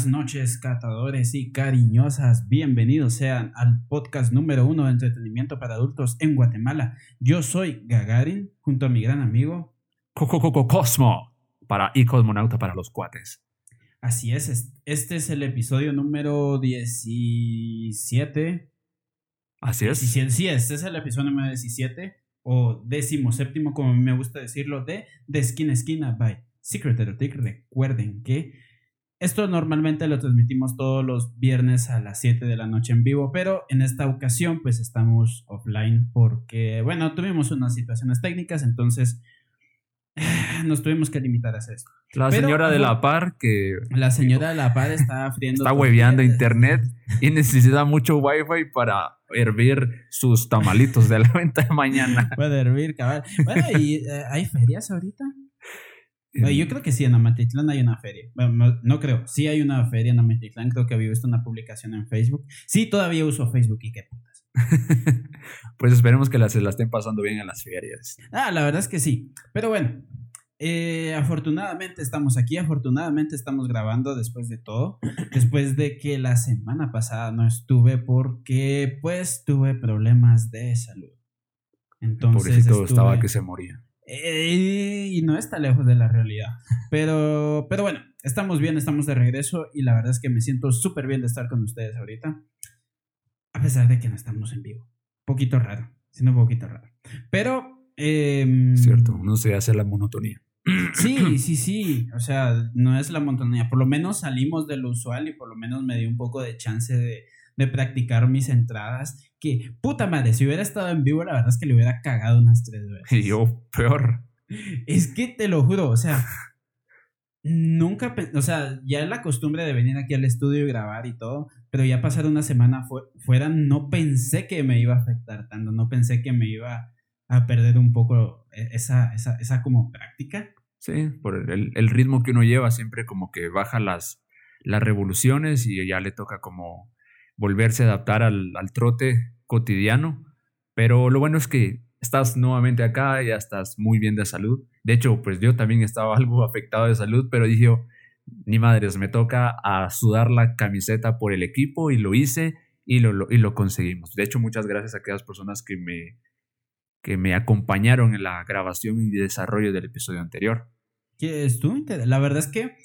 Buenas noches, catadores y cariñosas. Bienvenidos sean al podcast número uno de entretenimiento para adultos en Guatemala. Yo soy Gagarin, junto a mi gran amigo Coco Cosmo para y Cosmonauta para los cuates. Así es, este es el episodio número 17. Así es. Sí, este es el episodio número 17 o décimo séptimo, como me gusta decirlo, de De Esquina a Esquina by Secret Erotic. Recuerden que esto normalmente lo transmitimos todos los viernes a las 7 de la noche en vivo, pero en esta ocasión pues estamos offline porque, bueno, tuvimos unas situaciones técnicas, entonces nos tuvimos que limitar a hacer esto. La señora de la par que... La señora de la par está friendo... Está hueveando internet y necesita mucho wifi para hervir sus tamalitos de la venta de mañana. Puede hervir, cabal. Bueno, ¿y eh, hay ferias ahorita? Yo creo que sí, en Amatitlán hay una feria. Bueno, no, creo, sí hay una feria en Amatitlán. Creo que había visto una publicación en Facebook. Sí, todavía uso Facebook y qué putas. pues esperemos que las, se la estén pasando bien en las ferias. Ah, la verdad es que sí. Pero bueno, eh, afortunadamente estamos aquí, afortunadamente estamos grabando después de todo, después de que la semana pasada no estuve porque pues tuve problemas de salud. Entonces... Pobrecito estaba que se moría. Eh, y no está lejos de la realidad. Pero, pero bueno, estamos bien, estamos de regreso y la verdad es que me siento súper bien de estar con ustedes ahorita. A pesar de que no estamos en vivo. Poquito raro, siendo un poquito raro. Pero... Eh, Cierto, no se hace la monotonía. Sí, sí, sí. O sea, no es la monotonía. Por lo menos salimos de lo usual y por lo menos me dio un poco de chance de, de practicar mis entradas. Que, puta madre, si hubiera estado en vivo, la verdad es que le hubiera cagado unas tres veces. Y yo, peor. Es que te lo juro, o sea, nunca, o sea, ya la costumbre de venir aquí al estudio y grabar y todo, pero ya pasar una semana fuera, no pensé que me iba a afectar tanto, no pensé que me iba a perder un poco e, esa, esa, esa como práctica. Sí, por el, el, ritmo que uno lleva, siempre como que baja las, las revoluciones y ya le toca como volverse a adaptar al, trote cotidiano. Pero lo bueno es que estás nuevamente acá, ya estás muy bien de salud. De hecho, pues yo también estaba algo afectado de salud, pero dije, ni madres, me toca a sudar la camiseta por el equipo y lo hice y lo, y lo conseguimos. De hecho, muchas gracias a aquellas personas que me, que me acompañaron en la grabación y desarrollo del episodio anterior. ¿Qué tú? La verdad es que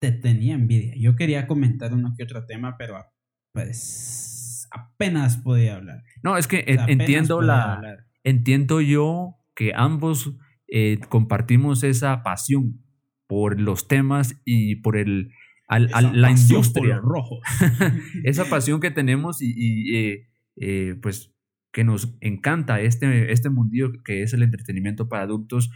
te tenía envidia. Yo quería comentar uno que otro tema, pero pues apenas podía hablar. No, es que entiendo la entiendo yo que ambos eh, compartimos esa pasión por los temas y por el la industria rojo. esa pasión que tenemos y, eh, eh, pues que nos encanta este, este mundillo que es el entretenimiento para adultos,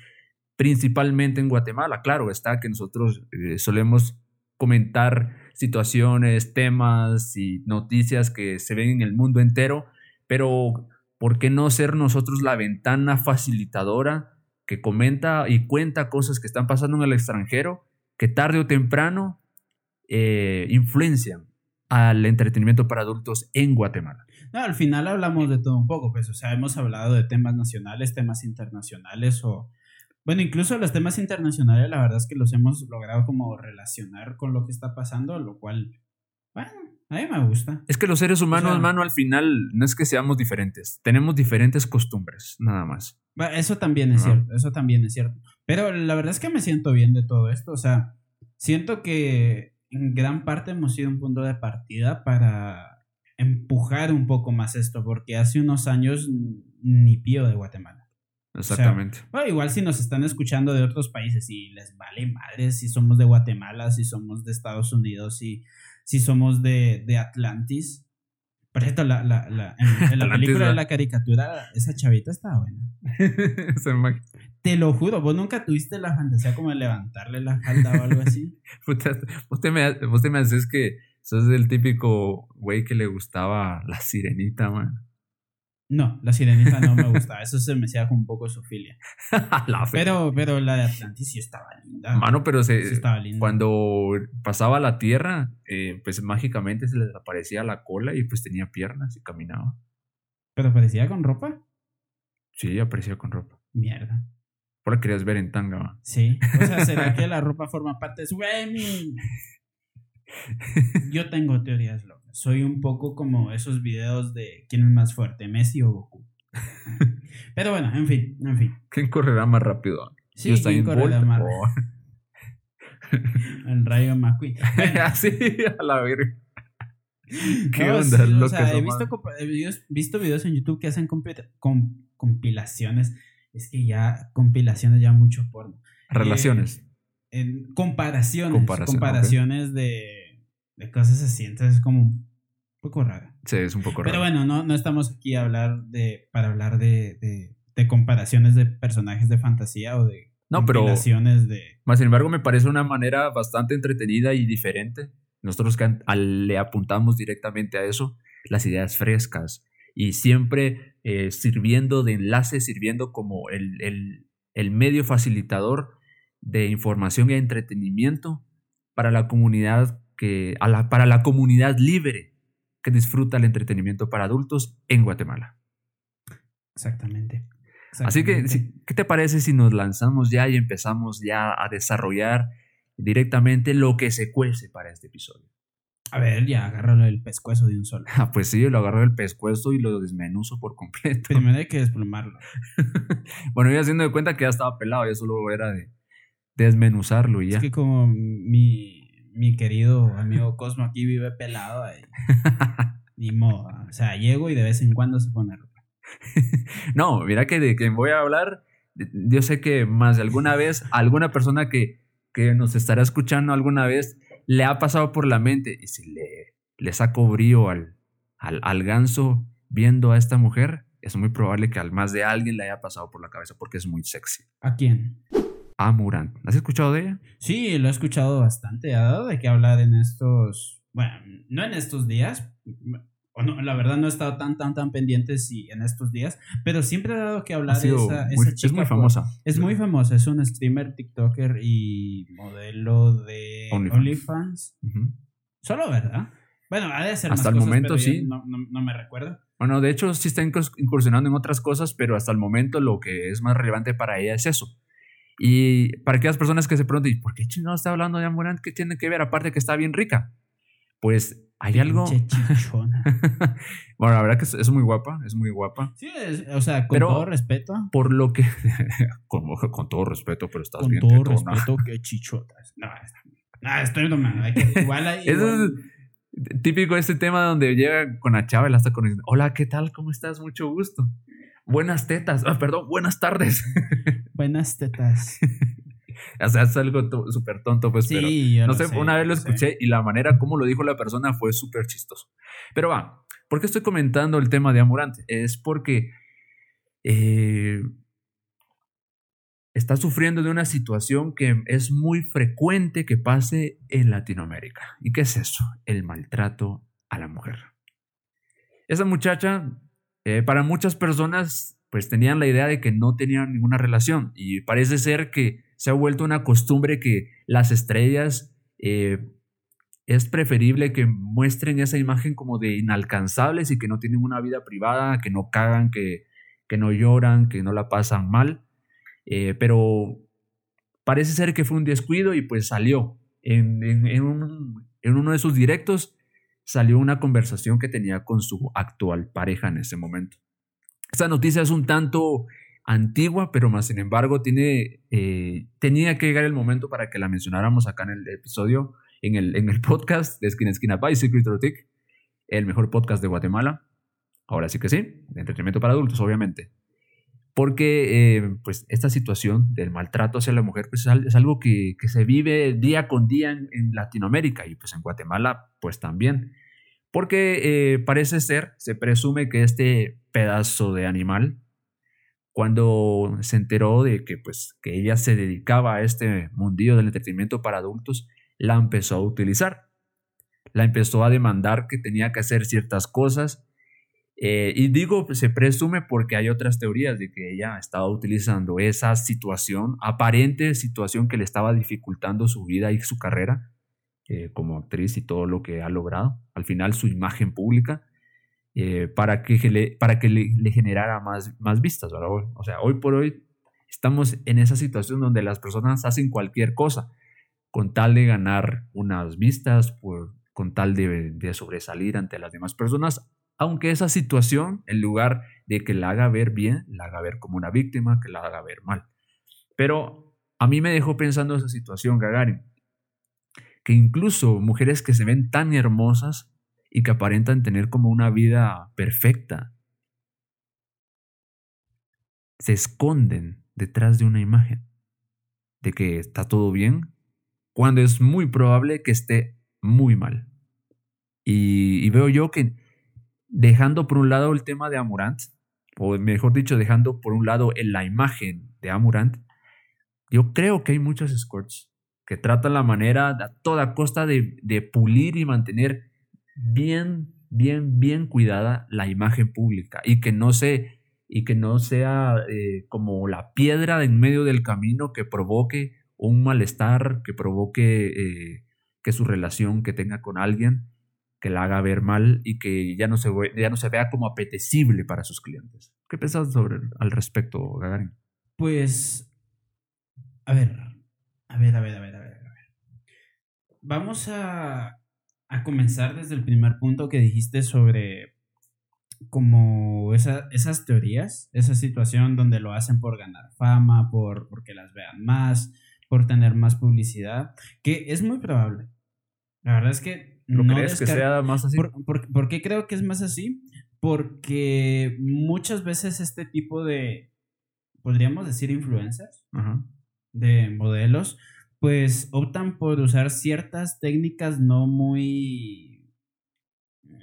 principalmente en Guatemala. Claro, está que nosotros solemos comentar situaciones, temas y noticias que se ven en el mundo entero, pero ¿por qué no ser nosotros la ventana facilitadora que comenta y cuenta cosas que están pasando en el extranjero, que tarde o temprano eh, influencian al entretenimiento para adultos en Guatemala? al final hablamos de todo un poco, pues, o sea, hemos hablado de temas nacionales, temas internacionales o bueno, incluso los temas internacionales, la verdad es que los hemos logrado como relacionar con lo que está pasando, lo cual, bueno, a mí me gusta. Es que los seres humanos, hermano, al final no es que seamos diferentes, tenemos diferentes costumbres, nada más. Eso también es cierto, eso también es cierto. Pero la verdad es que me siento bien de todo esto, o sea, siento que en gran parte hemos sido un punto de partida para empujar un poco más esto, porque hace unos años ni pío de Guatemala. Exactamente. bueno, igual si nos están escuchando de otros países y les vale madre si somos de Guatemala, si somos de Estados Unidos, si, si somos de, de Atlantis. Por cierto, la, la, la, en, la película de la caricatura, esa chavita estaba buena. te lo juro, vos nunca tuviste la fantasía como de levantarle la falda o algo así. vos, te me, vos te me haces que sos el típico güey que le gustaba la sirenita, man. No, la sirenita no me gustaba. Eso se me hacía un poco su filia. pero, pero la de Atlantis sí estaba linda. Mano, pero se, cuando pasaba la tierra, eh, pues mágicamente se les aparecía la cola y pues tenía piernas y caminaba. ¿Pero aparecía con ropa? Sí, aparecía con ropa. Mierda. Por la querías ver en tanga, Sí. O sea, ¿será que la ropa forma parte de su... Yo tengo teorías locas. Soy un poco como esos videos de quién es más fuerte, Messi o Goku. Pero bueno, en fin, en fin. ¿Quién correrá más rápido? Sí, ¿quién correrá más rápido? El Rayo McQueen. Así, a la verga. ¿Qué onda? Sí, o sea, he visto, visto, videos en YouTube que hacen compilaciones. Es que ya, compilaciones ya mucho porno. Relaciones. Eh, en comparaciones. comparaciones de, de, cosas así. Entonces es como un poco raro. Sí, es un poco raro. Pero bueno, no, no estamos aquí a hablar de, para hablar de, de, de comparaciones de personajes de fantasía o de no, pero. De... Más sin embargo, me parece una manera bastante entretenida y diferente. Nosotros que le apuntamos directamente a eso, las ideas frescas y siempre eh, sirviendo de enlace, sirviendo como el, el, el medio facilitador de información y entretenimiento para la comunidad que a la, para la comunidad libre que disfruta el entretenimiento para adultos en Guatemala. Exactamente. Así que, ¿qué te parece si nos lanzamos ya y empezamos ya a desarrollar directamente lo que se cuece para este episodio? A ver, ya agárralo el pescuezo de un solo. Ah, pues sí, lo agarro del pescuezo y lo desmenuzo por completo. Primero hay que desplumarlo. bueno, yo haciendo de cuenta que ya estaba pelado, ya solo era de desmenuzarlo y ya. Es que como mi, mi querido amigo Cosmo aquí vive pelado, ahí, ni modo. O sea, llego y de vez en cuando se pone no, mira que de quien voy a hablar, yo sé que más de alguna vez, alguna persona que, que nos estará escuchando alguna vez, le ha pasado por la mente, y si le, le saco brío al, al, al ganso viendo a esta mujer, es muy probable que al más de alguien le haya pasado por la cabeza porque es muy sexy. ¿A quién? A Muran. ¿Has escuchado de ella? Sí, lo he escuchado bastante. Ha dado de qué hablar en estos. Bueno, no en estos días, la verdad no he estado tan, tan, tan pendiente si en estos días, pero siempre ha dado que hablar de esa, chica. Es muy famosa. Es muy famosa, es un streamer, TikToker y modelo de OnlyFans. Solo, ¿verdad? Bueno, ha de ser Hasta el momento sí. No, no, me recuerdo. Bueno, de hecho sí está incursionando en otras cosas, pero hasta el momento lo que es más relevante para ella es eso. Y para aquellas personas que se preguntan, ¿por qué no está hablando de Amorant? ¿Qué tiene que ver? Aparte que está bien rica. Pues hay algo. bueno, la verdad que es, muy guapa, es muy guapa. Sí, o sea, con todo respeto. Por lo que. con, con, todo respeto, pero estás bien. Con todo respeto, qué chichotas. No, no estoy tomando. Igual ahí. es típico este tema donde llega con la chava y la está con. Hola, ¿qué tal? ¿Cómo estás? Mucho gusto. Buenas tetas. Ah, perdón, buenas tardes. buenas tetas. O sea, es algo súper tonto, pues. Sí, pero, no sé, una vez lo escuché y la manera como lo dijo la persona fue súper chistoso. Pero va, ¿por qué estoy comentando el tema de Amorante? Es porque eh, está sufriendo de una situación que es muy frecuente que pase en Latinoamérica. ¿Y qué es eso? El maltrato a la mujer. Esa muchacha, eh, para muchas personas, pues tenían la idea de que no tenían ninguna relación y parece ser que se ha vuelto una costumbre que las estrellas eh, es preferible que muestren esa imagen como de inalcanzables y que no tienen una vida privada, que no cagan, que, que no lloran, que no la pasan mal. Eh, pero parece ser que fue un descuido y pues salió. En, en, uno de sus directos salió una conversación que tenía con su actual pareja en ese momento. Esta noticia es un tanto antigua, pero más sin embargo tiene, eh, tenía que llegar el momento para que la mencionáramos acá en el episodio, en el, en el podcast de Esquina Esquina by Secret Rotic, el mejor podcast de Guatemala. Ahora sí que sí, entretenimiento para adultos, obviamente. Porque eh, pues esta situación del maltrato hacia la mujer pues, es algo que, que se vive día con día en, Latinoamérica y pues en Guatemala pues también. Porque eh, parece ser, se presume que este pedazo de animal cuando se enteró de que, pues, que ella se dedicaba a este mundillo del entretenimiento para adultos, la empezó a utilizar. La empezó a demandar que tenía que hacer ciertas cosas. Eh, y digo, se presume porque hay otras teorías de que ella estaba utilizando esa situación, aparente situación que le estaba dificultando su vida y su carrera eh, como actriz y todo lo que ha logrado. Al final su imagen pública eh, para que, le, para que le, generara más, más vistas. O sea, hoy por hoy estamos en esa situación donde las personas hacen cualquier cosa con tal de ganar unas vistas, con tal de, de sobresalir ante las demás personas, aunque esa situación, en lugar de que la haga ver bien, la haga ver como una víctima, que la haga ver mal. Pero a mí me dejó pensando esa situación, Gagarin, que incluso mujeres que se ven tan hermosas y que aparentan tener como una vida perfecta, se esconden detrás de una imagen de que está todo bien, cuando es muy probable que esté muy mal. Y, veo yo que dejando por un lado el tema de Amurant, o mejor dicho, dejando por un lado la imagen de Amurant, yo creo que hay muchos escorts que tratan la manera a toda costa de, de pulir y mantener bien, bien, bien cuidada la imagen pública y que no se y que no sea eh, como la piedra en medio del camino que provoque un malestar, que provoque eh, que su relación que tenga con alguien, que la haga ver mal y que ya no se, ya no se vea como apetecible para sus clientes. ¿Qué piensas sobre al respecto, Gagarin? Pues, a ver, a ver, a ver, a ver, a ver. A ver. Vamos a, a comenzar desde el primer punto que dijiste sobre como esas teorías, esa situación donde lo hacen por ganar fama, por porque las vean más, por tener más publicidad, que es muy probable. La verdad es que no crees que sea más así? Por, qué creo que es más así? Porque muchas veces este tipo de, podríamos decir, influencers, de modelos, pues optan por usar ciertas técnicas no muy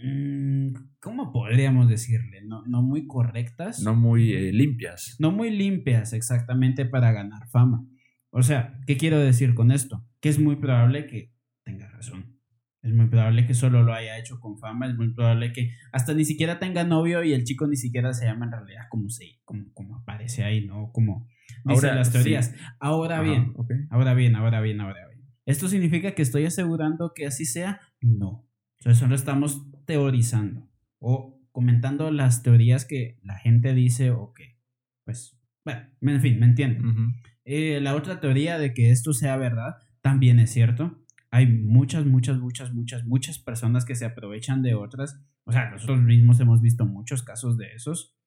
Mm, ¿Cómo podríamos decirle? No, no muy correctas. No muy eh, limpias. No muy limpias, exactamente, para ganar fama. O sea, ¿qué quiero decir con esto? Que es muy probable que tenga razón. Es muy probable que solo lo haya hecho con fama. Es muy probable que hasta ni siquiera tenga novio y el chico ni siquiera se llama en realidad como, se, como, como aparece ahí, ¿no? Como dicen las teorías. Ahora bien, ahora bien, ahora bien, ahora bien. ¿Esto significa que estoy asegurando que así sea? No. Entonces solo estamos teorizando o comentando las teorías que la gente dice o que, pues, bueno, en fin, me entienden. Eh, la otra teoría de que esto sea verdad también es cierto. Hay muchas, muchas, muchas, muchas, muchas personas que se aprovechan de otras. O sea, nosotros mismos hemos visto muchos casos de esos,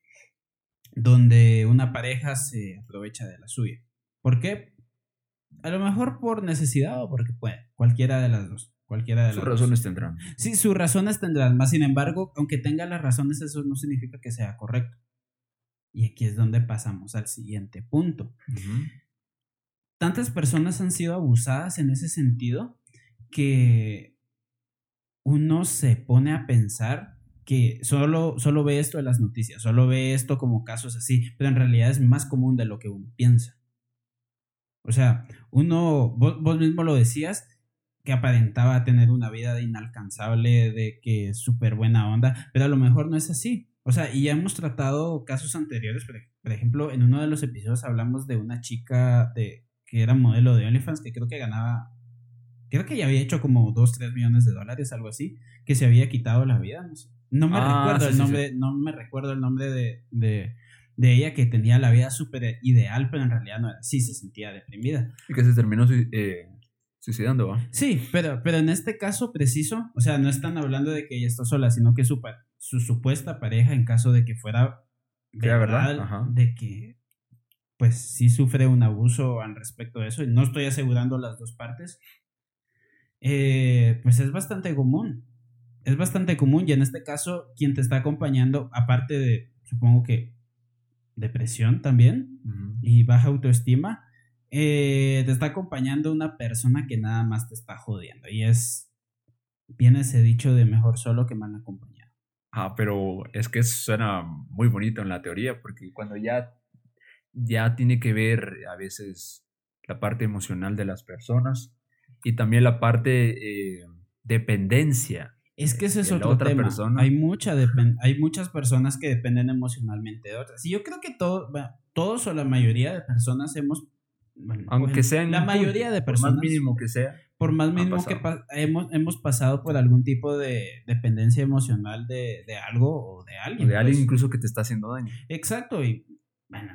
donde una pareja se aprovecha de la suya. ¿Por qué? A lo mejor por necesidad o porque puede, cualquiera de las dos. Cualquiera de sus razones tendrán. Sí, sus razones tendrán. Más sin embargo, aunque tenga las razones, eso no significa que sea correcto. Y aquí es donde pasamos al siguiente punto. Tantas personas han sido abusadas en ese sentido que uno se pone a pensar que solo, solo ve esto en las noticias, solo ve esto como casos así, pero en realidad es más común de lo que uno piensa. O sea, uno, vos mismo lo decías, que aparentaba tener una vida inalcanzable, de que es súper buena onda, pero a lo mejor no es así. O sea, y ya hemos tratado casos anteriores, por ejemplo, en uno de los episodios hablamos de una chica de, que era modelo de OnlyFans, que creo que ganaba, creo que ya había hecho como 2, 3 millones de dólares, algo así, que se había quitado la vida. No, me ah, recuerdo el nombre, no me recuerdo el nombre de, de, de ella que tenía la vida súper ideal, pero en realidad no era así, se sentía deprimida. Y que se terminó eh, suicidando, ¿va? Sí, pero, pero en este caso preciso, o sea, no están hablando de que ella está sola, sino que su, su supuesta pareja, en caso de que fuera verdad, de que pues sí sufre un abuso al respecto de eso, y no estoy asegurando las dos partes, eh, pues es bastante común. Es bastante común y en este caso quien te está acompañando, aparte de, supongo que, depresión también y baja autoestima, eh, te está acompañando una persona que nada más te está jodiendo. Y es, viene ese dicho de mejor solo que mal acompañado. Ah, pero es que suena muy bonito en la teoría, porque cuando ya, ya tiene que ver a veces la parte emocional de las personas y también la parte eh, dependencia. Es que ese es otro otra tema. Persona. Hay, mucha hay muchas personas que dependen emocionalmente de otras. Y yo creo que todo, todos o la mayoría de personas hemos aunque sean la mayoría de personas, por más mínimo que sea, por más mínimo que hemos, hemos pasado por algún tipo de dependencia emocional de, de algo o de alguien. de alguien pues. incluso que te está haciendo daño. Exacto, y bueno,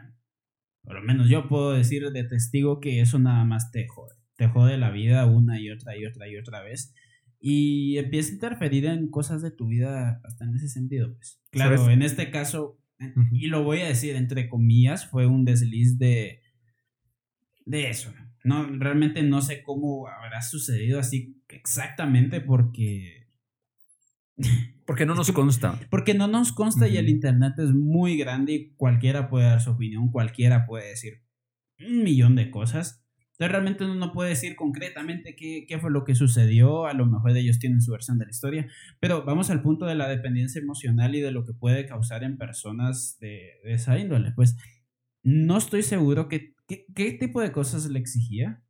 por lo menos yo puedo decir de testigo que eso nada más te jode. Te jode la vida una y otra y otra y otra vez. Y empieza a interferir en cosas de tu vida hasta en ese sentido, pues. Claro, en este caso, y lo voy a decir entre comillas, fue un desliz de, de eso. No, realmente no sé cómo habrá sucedido así exactamente porque... Porque no nos consta. Porque no nos consta y el Internet es muy grande y cualquiera puede dar su opinión, cualquiera puede decir un millón de cosas. Entonces realmente uno no puede decir concretamente qué, qué, fue lo que sucedió, a lo mejor ellos tienen su versión de la historia, pero vamos al punto de la dependencia emocional y de lo que puede causar en personas de, de esa índole. Pues no estoy seguro que ¿Qué, tipo de cosas le exigía?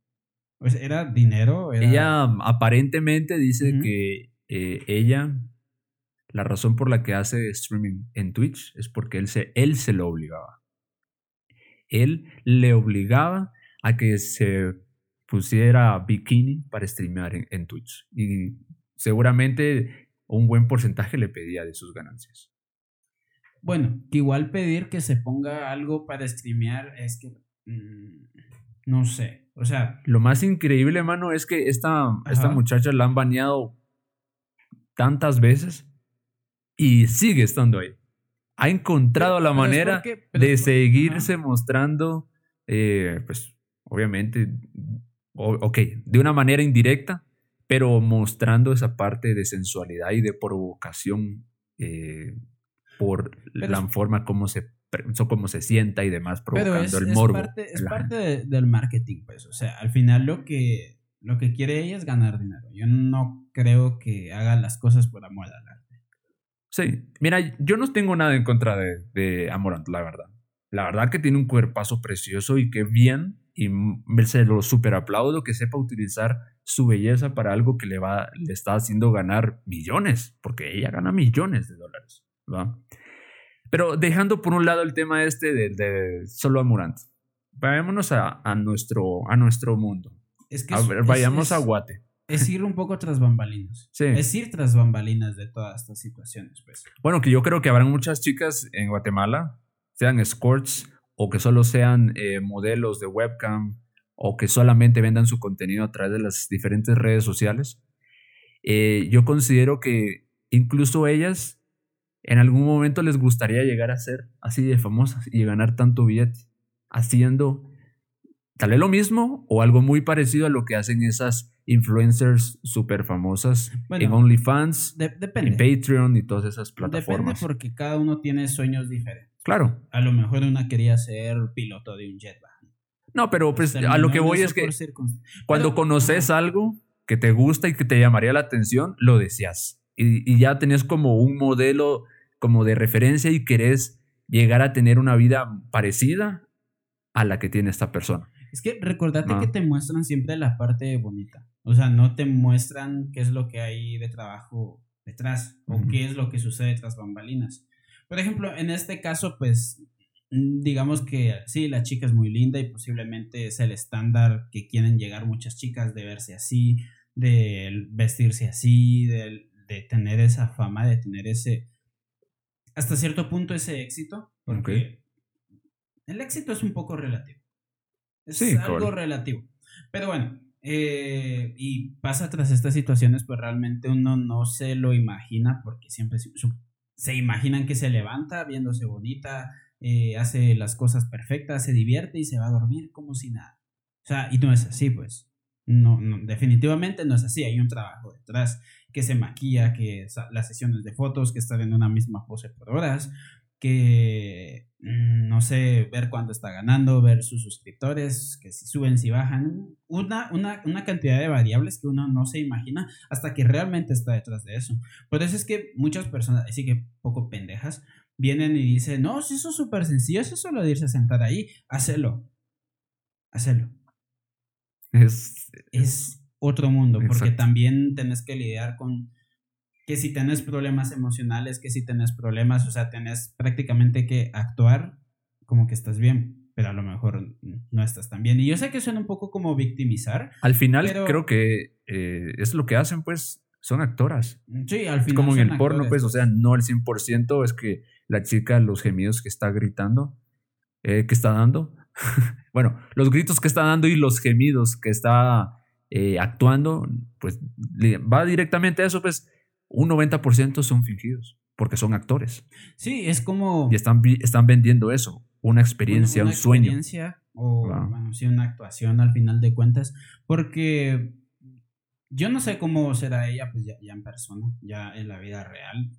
Pues, ¿Era dinero? Ella aparentemente dice que eh, ella, la razón por la que hace streaming en Twitch es porque él se, él se lo obligaba. Él le obligaba a que se pusiera bikini para streamear en, en Twitch. Y seguramente un buen porcentaje le pedía de sus ganancias. Bueno, que igual pedir que se ponga algo para streamear es que Mm, no sé. O sea. Lo más increíble, mano, es que esta, esta muchacha la han baneado tantas veces y sigue estando ahí. Ha encontrado la manera de seguirse mostrando, eh, pues, obviamente, ok, de una manera indirecta, pero mostrando esa parte de sensualidad y de provocación eh, por la forma como se se sienta y demás, provocando el morbo. Es parte, del marketing, pues. O sea, al final lo que, lo que quiere ella es ganar dinero. Yo no creo que haga las cosas por amor al arte. Sí, mira, yo no tengo nada en contra de, de Amorant, la verdad. La verdad que tiene un cuerpazo precioso y que bien, y se lo super aplaudo que sepa utilizar su belleza para algo que le, va, le está haciendo ganar millones, porque ella gana millones de dólares. ¿va? Pero dejando por un lado el tema este de, solo Amurant, vayámonos a, a, nuestro, a nuestro mundo. Es que vayamos a Guate. Es ir un poco tras bambalinas. Sí. Es ir tras bambalinas de todas estas situaciones, pues. Bueno, que yo creo que habrán muchas chicas en Guatemala, sean escorts o que solo sean eh, modelos de webcam o que solamente vendan su contenido a través de las diferentes redes sociales. Eh, yo considero que incluso ellas en algún momento les gustaría llegar a ser así de famosas y ganar tanto billete, haciendo tal vez lo mismo o algo muy parecido a lo que hacen esas influencers súper famosas en OnlyFans, en Patreon y todas esas plataformas. Depende porque cada uno tiene sueños diferentes. Claro. A lo mejor una quería ser piloto de un jetpack. No, pero pues a lo que voy es que cuando conoces algo que te gusta y que te llamaría la atención, lo deseas y, ya tenés como un modelo como de referencia y querés llegar a tener una vida parecida a la que tiene esta persona. Es que recordate que te muestran siempre la parte bonita. O sea, no te muestran qué es lo que hay de trabajo detrás o qué es lo que sucede tras bambalinas. Por ejemplo, en este caso, pues, mm, digamos que sí, la chica es muy linda y posiblemente es el estándar que quieren llegar muchas chicas de verse así, de vestirse así, de de tener esa fama, de tener ese, hasta cierto punto ese éxito, porque el éxito es un poco relativo. Es algo relativo. Pero bueno, eh, y pasa tras estas situaciones, pues realmente uno no se lo imagina, porque siempre se, imaginan que se levanta viéndose bonita, eh, hace las cosas perfectas, se divierte y se va a dormir como si nada. O sea, y no es así, pues. No, no, definitivamente no es así, hay un trabajo detrás que se maquilla, que las sesiones de fotos, que están en una misma pose por horas, que mm, no sé, ver cuánto está ganando, ver sus suscriptores, que si suben, si bajan, una, una, una, cantidad de variables que uno no se imagina hasta que realmente está detrás de eso. Por eso es que muchas personas, así que poco pendejas, vienen y dicen, no, si eso es súper sencillo, es solo de irse a sentar ahí, hacelo, hacelo. Es, es otro mundo, porque también tenés que lidiar con que si tenés problemas emocionales, que si tenés problemas, o sea, tenés prácticamente que actuar como que estás bien, pero a lo mejor no estás tan bien. Y yo sé que suena un poco como victimizar. Al final creo que eh, es lo que hacen, pues, son actoras. Sí, al final. como en el porno, pues, o sea, no al 100% es que la chica, los gemidos que está gritando, eh, que está dando, bueno, los gritos que está dando y los gemidos que está eh, actuando, pues va directamente a eso, pues un 90% son fingidos, porque son actores. Sí, es como... Y están, están vendiendo eso, una experiencia, un sueño. Experiencia o bueno, sí, una actuación al final de cuentas, porque yo no sé cómo será ella, pues ya, ya en persona, ya en la vida real.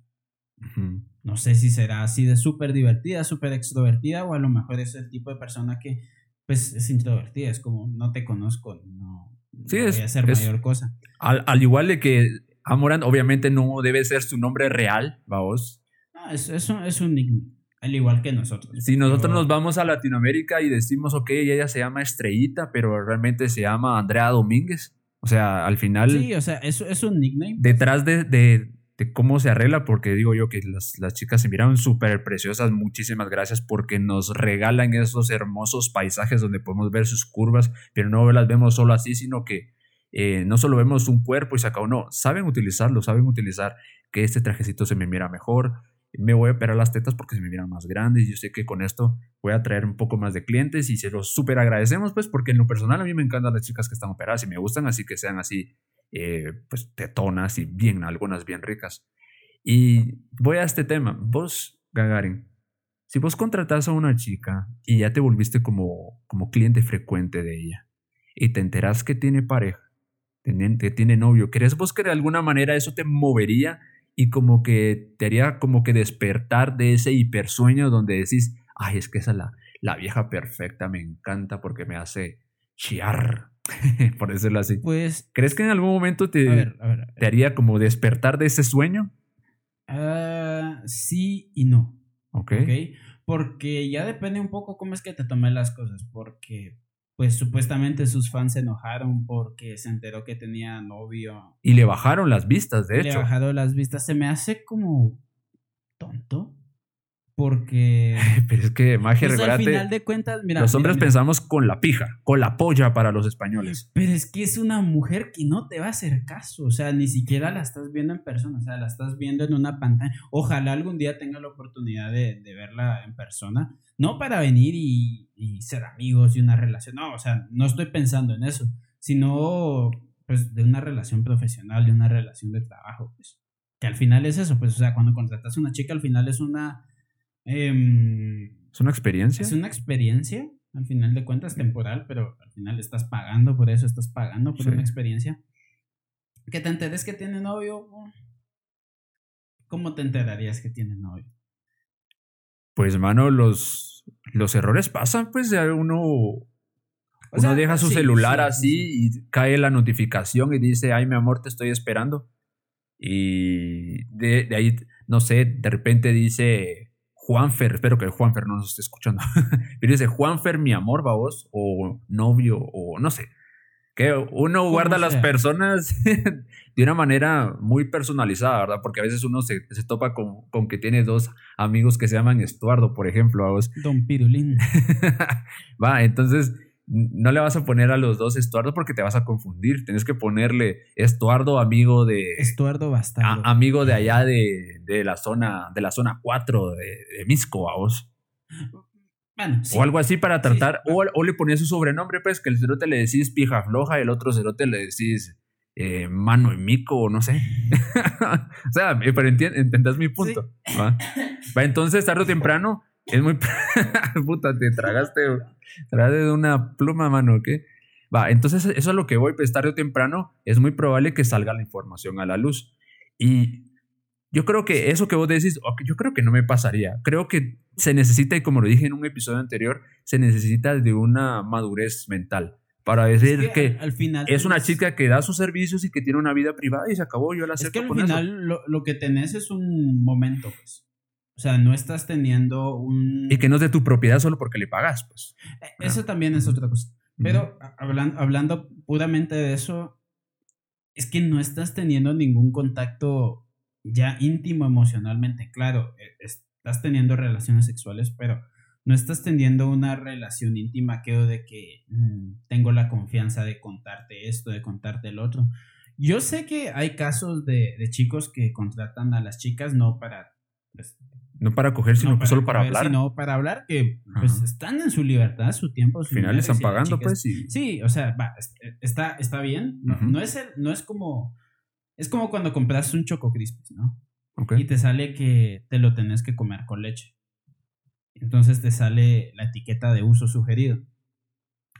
No sé si será así de súper divertida, súper extrovertida, o a lo mejor es el tipo de persona que, pues, es introvertida, es como, no te conozco, no, sí, voy a hacer mayor cosa. Al, al, igual de que Amorant, obviamente no debe ser su nombre real, vamos. No, es, es, un, es un nickname, al igual que nosotros. Si nosotros nos vamos a Latinoamérica y decimos, ok, ella se llama Estrellita, pero realmente se llama Andrea Domínguez o sea, al final. Sí, o sea, eso es un nickname. Pues. Detrás de, de, de, cómo se arregla, porque digo yo que las, las chicas se miraron súper preciosas. Muchísimas gracias porque nos regalan esos hermosos paisajes donde podemos ver sus curvas, pero no las vemos solo así, sino que eh, no solo vemos un cuerpo y se acabó. No, saben utilizarlo, saben utilizar que este trajecito se me mira mejor, me voy a operar las tetas porque se me miran más grandes. Yo sé que con esto voy a traer un poco más de clientes y se los súper agradecemos, pues, porque en lo personal a mí me encantan las chicas que están operadas y me gustan, así que sean así, eh, pues, tetonas y bien, algunas bien ricas. Y voy a este tema. Vos, Gagarin, si vos contratas a una chica y ya te volviste como, como cliente frecuente de ella y te enterás que tiene pareja, que tiene novio, ¿crees vos que de alguna manera eso te movería y como que te haría como que despertar de ese hipersueño donde decís, ay, es que esa la, la vieja perfecta me encanta porque me hace chiar, por decirlo así. Pues, ¿crees que en algún momento te, te haría como despertar de ese sueño? Uh, sí y no. Ok. Porque ya depende un poco cómo es que te tomé las cosas. Porque pues supuestamente sus fans se enojaron porque se enteró que tenía novio. Y le bajaron las vistas, de hecho. Le bajaron las vistas. Se me hace como tonto. Porque. Pero es que magia pues al final de cuentas, mira. Los hombres pensamos con la pija, con la polla para los españoles. Pero es que es una mujer que no te va a hacer caso. O sea, ni siquiera la estás viendo en persona. O sea, la estás viendo en una pantalla. Ojalá algún día tenga la oportunidad de, verla en persona. No para venir y, y, ser amigos y una relación. No, o sea, no estoy pensando en eso. Sino, pues, de una relación profesional, de una relación de trabajo. Pues. Que al final es eso. Pues, o sea, cuando contratas a una chica, al final es una Em, es una experiencia. Es una experiencia, al final de cuentas, temporal, pero al final estás pagando por eso, estás pagando por una experiencia. Que te enteres que tiene novio. ¿Cómo te enterarías que tiene novio? Pues, mano, los, los errores pasan, pues, uno. uno deja su celular así y cae la notificación y dice, ay, mi amor, te estoy esperando. Y de, de ahí, no sé, de repente dice, Juanfer, espero que Juanfer no nos esté escuchando, pero dice Juanfer, mi amor, vos, o novio, o no sé. Que uno guarda a las personas de una manera muy personalizada, ¿verdad? Porque a veces uno se, topa con, con, que tiene dos amigos que se llaman Estuardo, por ejemplo, a vos. Don Pirulín. Va, entonces no le vas a poner a los dos Estuardo porque te vas a confundir. Tienes que ponerle Estuardo, amigo de. Estuardo Bastardo. amigo de allá de, de, la zona, de la zona 4 de, de Misco, vos. Bueno, O algo así para tratar. o, le ponías su sobrenombre, pues, que el cerote le decís pija floja y el otro cerote le decís eh, mano y mico, o no sé. o sea, pero entendás mi punto. ¿va? Entonces, tarde o temprano es muy. Puta, te tragaste. Tragaste de una pluma, mano, ¿qué? Va, entonces eso es lo que voy, pues tarde o temprano es muy probable que salga la información a la luz. Y yo creo que eso que vos decís, yo creo que no me pasaría. Creo que se necesita, y como lo dije en un episodio anterior, se necesita de una madurez mental para decir que, al final es una chica que da sus servicios y que tiene una vida privada y se acabó, yo la acepto. Es que al final lo, lo, que tenés es un momento, pues. O sea, no estás teniendo un... Y que no es de tu propiedad solo porque le pagas, pues. E, eso también es otra cosa. Pero hablando, hablando puramente de eso, es que no estás teniendo ningún contacto ya íntimo emocionalmente. Claro, e, estás teniendo relaciones sexuales, pero no estás teniendo una relación íntima que de que mm, tengo la confianza de contarte esto, de contarte el otro. Yo sé que hay casos de, de chicos que contratan a las chicas no para pues, No para coger, sino no solo para hablar. Sino para hablar que pues Ajá. están en su libertad, su tiempo. Al final están pagando, pues. Y... Sí, o sea, va, es- está, está bien. No, no es el- no es como. Es como cuando compras un Choco Crispis, ¿no? Ok. Y te sale que te lo tenés que comer con leche. Entonces te sale la etiqueta de uso sugerido.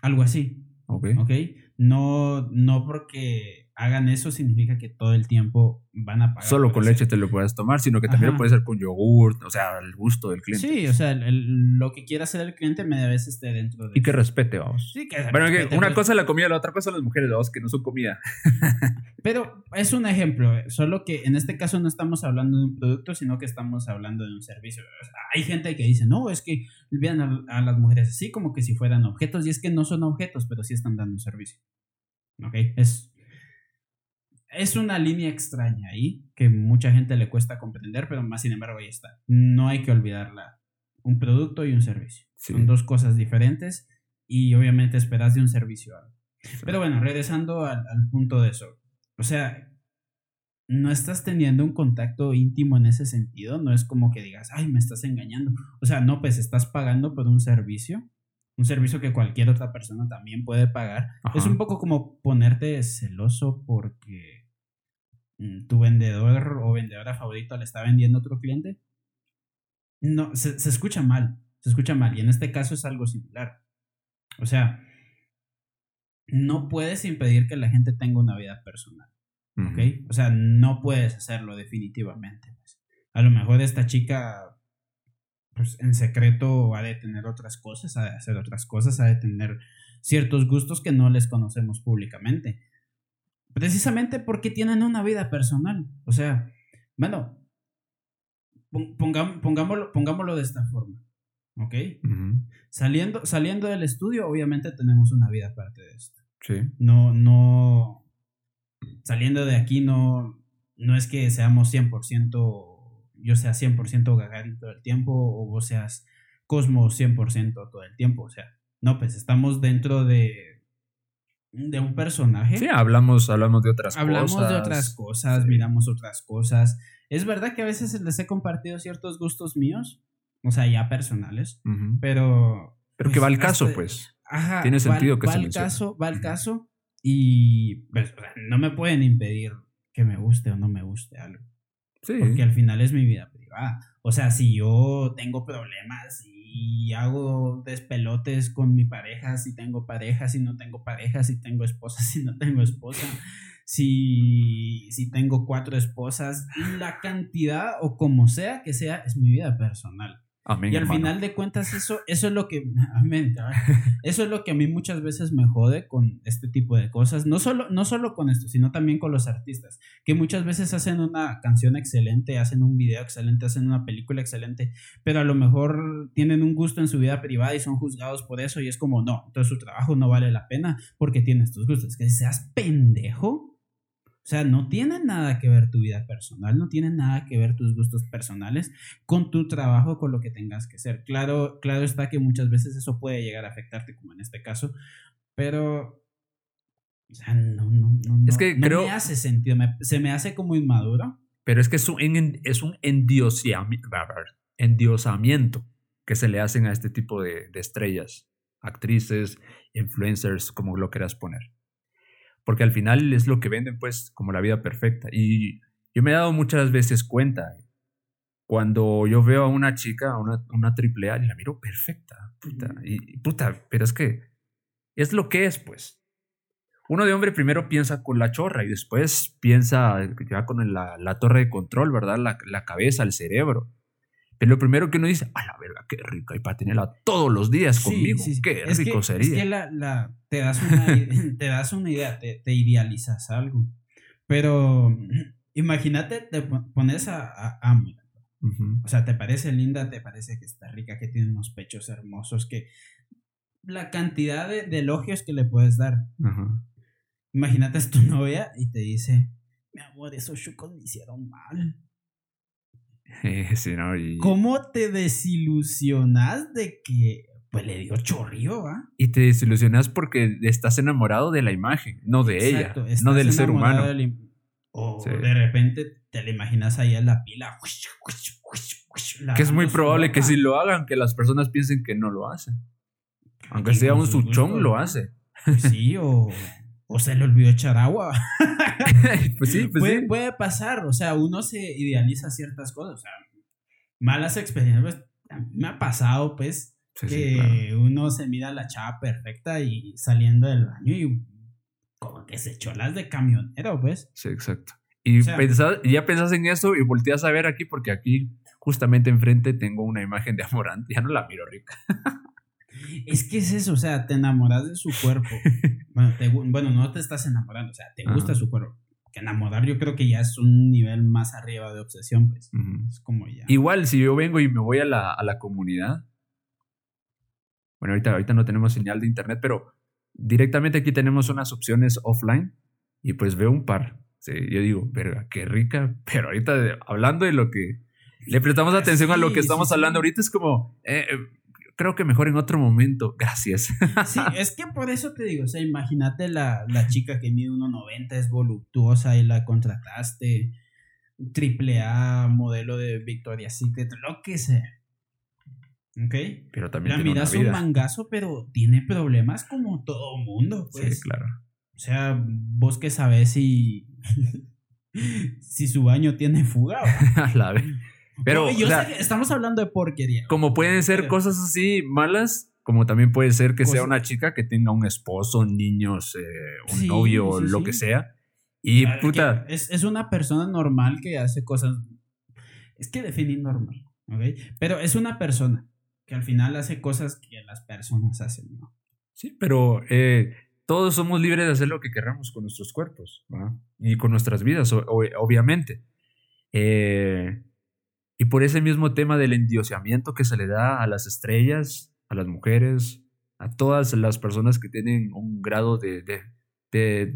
Algo así, Ok. ¿ok? No, no porque hagan eso significa que todo el tiempo van a pagar. Solo con hacer- leche te lo puedes tomar, sino que también Ajá. puede ser con yogurt, o sea, al gusto del cliente. Sí, o sea, el- el- lo que quiera hacer el cliente media vez esté dentro de. Y que respete, vamos. Sí, que Bueno, que respete, una pues. cosa es la comida, la otra cosa son las mujeres, vamos, que no son comida. Pero es un ejemplo, solo que en este caso no estamos hablando de un producto, sino que estamos hablando de un servicio. O sea, hay gente que dice, no, es que vean a, a las mujeres así como que si fueran objetos, y es que no son objetos, pero sí están dando un servicio. ¿Ok? Es, es una línea extraña ahí que mucha gente le cuesta comprender, pero más sin embargo ahí está. No hay que olvidarla. Un producto y un servicio. Sí. Son dos cosas diferentes y obviamente esperas de un servicio algo. Pero bueno, regresando al, al punto de eso. O sea, no estás teniendo un contacto íntimo en ese sentido. No es como que digas, ay, me estás engañando. O sea, no, pues estás pagando por un servicio. Un servicio que cualquier otra persona también puede pagar. Ajá. Es un poco como ponerte celoso porque tu vendedor o vendedora favorito le está vendiendo a otro cliente. No, se, se escucha mal. Se escucha mal. Y en este caso es algo similar. O sea, no puedes impedir que la gente tenga una vida personal. ¿ok? O sea, no puedes hacerlo definitivamente. pues. A lo mejor esta chica, pues en secreto ha de tener otras cosas, ha de hacer otras cosas, ha de tener ciertos gustos que no les conocemos públicamente. Precisamente porque tienen una vida personal. O sea, bueno, pon- pongam- pongámoslo, pongámoslo de esta forma. ¿Ok? Saliendo, saliendo del estudio, obviamente tenemos una vida aparte de esto Sí. no, no, saliendo de aquí no, no es que seamos 100%, yo sea 100% Gagarin todo el tiempo o vos seas Cosmo 100% todo el tiempo, o sea, no, pues estamos dentro de, de un personaje. Sí, hablamos, hablamos de otras Hablamos cosas. de otras cosas, Sí. miramos otras cosas. Es verdad que a veces les he compartido ciertos gustos míos, o sea, ya personales, pero... Pero pues, que va al caso, hasta- pues. Ajá, Tiene va- sentido que va se al mencione. caso, va al caso y pues, no me pueden impedir que me guste o no me guste algo, Sí. porque al final es mi vida privada. O sea, si yo tengo problemas y hago despelotes con mi pareja, si tengo pareja, si no tengo pareja, si tengo esposa, si no tengo esposa, si, si tengo cuatro esposas, la cantidad o como sea que sea, es mi vida personal. Amén, Y al hermano. final de cuentas, eso, eso es lo que. Eso es lo que a mí muchas veces me jode con este tipo de cosas. No solo, no solo con esto, sino también con los artistas. Que muchas veces hacen una canción excelente, hacen un video excelente, hacen una película excelente, pero a lo mejor tienen un gusto en su vida privada y son juzgados por eso. Y es como, no, entonces su trabajo no vale la pena porque tiene estos gustos. Que seas pendejo. O sea, no tiene nada que ver tu vida personal, no tiene nada que ver tus gustos personales con tu trabajo, con lo que tengas que hacer. Claro, claro está que muchas veces eso puede llegar a afectarte, como en este caso, pero o sea, no, no, no, Es que no creo- me hace sentido, me- se me hace como inmaduro. Pero es que es un, es endiosamiento que se le hacen a este tipo de, de estrellas, actrices, influencers, como lo quieras poner. Porque al final es lo que venden, pues, como la vida perfecta. Y yo me he dado muchas veces cuenta, cuando yo veo a una chica, a una, una triple A, y la miro perfecta, puta, y, puta, pero es que es lo que es, pues. Uno de hombre primero piensa con la chorra y después piensa ya con la, la torre de control, ¿verdad? La, la cabeza, el cerebro. Pero lo primero que uno dice, a la verga, qué rica, y para tenerla todos los días Sí, conmigo, sí, sí. qué Es que- rico sería. Es que la, la- te, das una, te das una idea, te, te idealizas algo. Pero imagínate, te pon- pones a, a Amy, Ujú. O sea, te parece linda, te parece que está rica, que tiene unos pechos hermosos, que la cantidad de, de elogios que le puedes dar. Ajá. Imagínate es tu novia y te dice, mi amor, esos chucos me hicieron mal. Eh, sí, ¿no? Y, ¿Cómo te desilusionas de que pues le dio chorrío, va? y te desilusionas porque estás enamorado de la imagen, no de Exacto, ella, no del ser humano. del O Sí. de repente te la imaginas ahí en la pila. que es muy probable que si lo hagan, que las personas piensen que no lo hacen. Aunque sea un suchón, lo hace. Sí, o, o se le olvidó echar agua. pues sí, pues puede, sí. puede pasar, o sea, uno se idealiza ciertas cosas, o sea, malas experiencias, pues, a mí me ha pasado, pues, Sí, sí, que claro. uno se mira la chava perfecta y saliendo del baño y como que se echó las de camionero, pues. Sí, exacto. Y O sea- pensás- y ya pensás en eso y volteas a ver aquí, porque aquí justamente enfrente tengo una imagen de Amorante. Ya no la miro rica. Es que es eso, o sea, te enamoras de su cuerpo. Bueno, te bueno, no te estás enamorando, o sea, te Ajá. gusta su cuerpo. Que enamorar yo creo que ya es un nivel más arriba de obsesión, pues. Es como ya. Igual, si yo vengo y me voy a la, a la comunidad. Bueno, ahorita, ahorita no tenemos señal de internet, pero directamente aquí tenemos unas opciones offline y pues veo un par. Sí, yo digo, verga, qué rica. Pero ahorita hablando de lo que le prestamos Ah, atención a lo que estamos sí. hablando ahorita, es como, eh, eh, creo que mejor en otro momento. Gracias. Sí, es que por eso te digo, o sea, imagínate la, la chica que mide 1.90, es voluptuosa y la contrataste, triple A, modelo de Victoria's Secret, lo que sea. ¿Ok? Pero también La miras un mangazo, pero tiene problemas como todo mundo, pues. Sí, claro. O sea, vos que sabes si, si su baño tiene fuga. o- A la vez. Pero, No, yo o sea, sé que estamos hablando de porquería. como pueden ser Pero- cosas así malas, como también puede ser que sea una chica que tenga un esposo, niños, eh, un Sí, novio, sí, lo sí. que sea. Y Claro, puta, Es, es una persona normal que hace cosas. Es que definir normal, ¿ok? Pero es una persona que al final hace cosas que las personas hacen, ¿no? sí, pero eh, todos somos libres de hacer lo que queramos con nuestros cuerpos ¿va? y con nuestras vidas, obviamente. Eh, y por ese mismo tema del endiosamiento que se le da a las estrellas, a las mujeres, a todas las personas que tienen un grado de, de, de-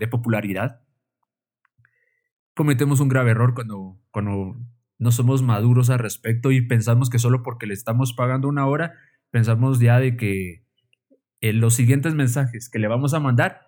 de- popularidad, cometemos un grave error cuando, cuando no somos maduros al respecto y pensamos que solo porque le estamos pagando una hora, pensamos ya de que en los siguientes mensajes que le vamos a mandar,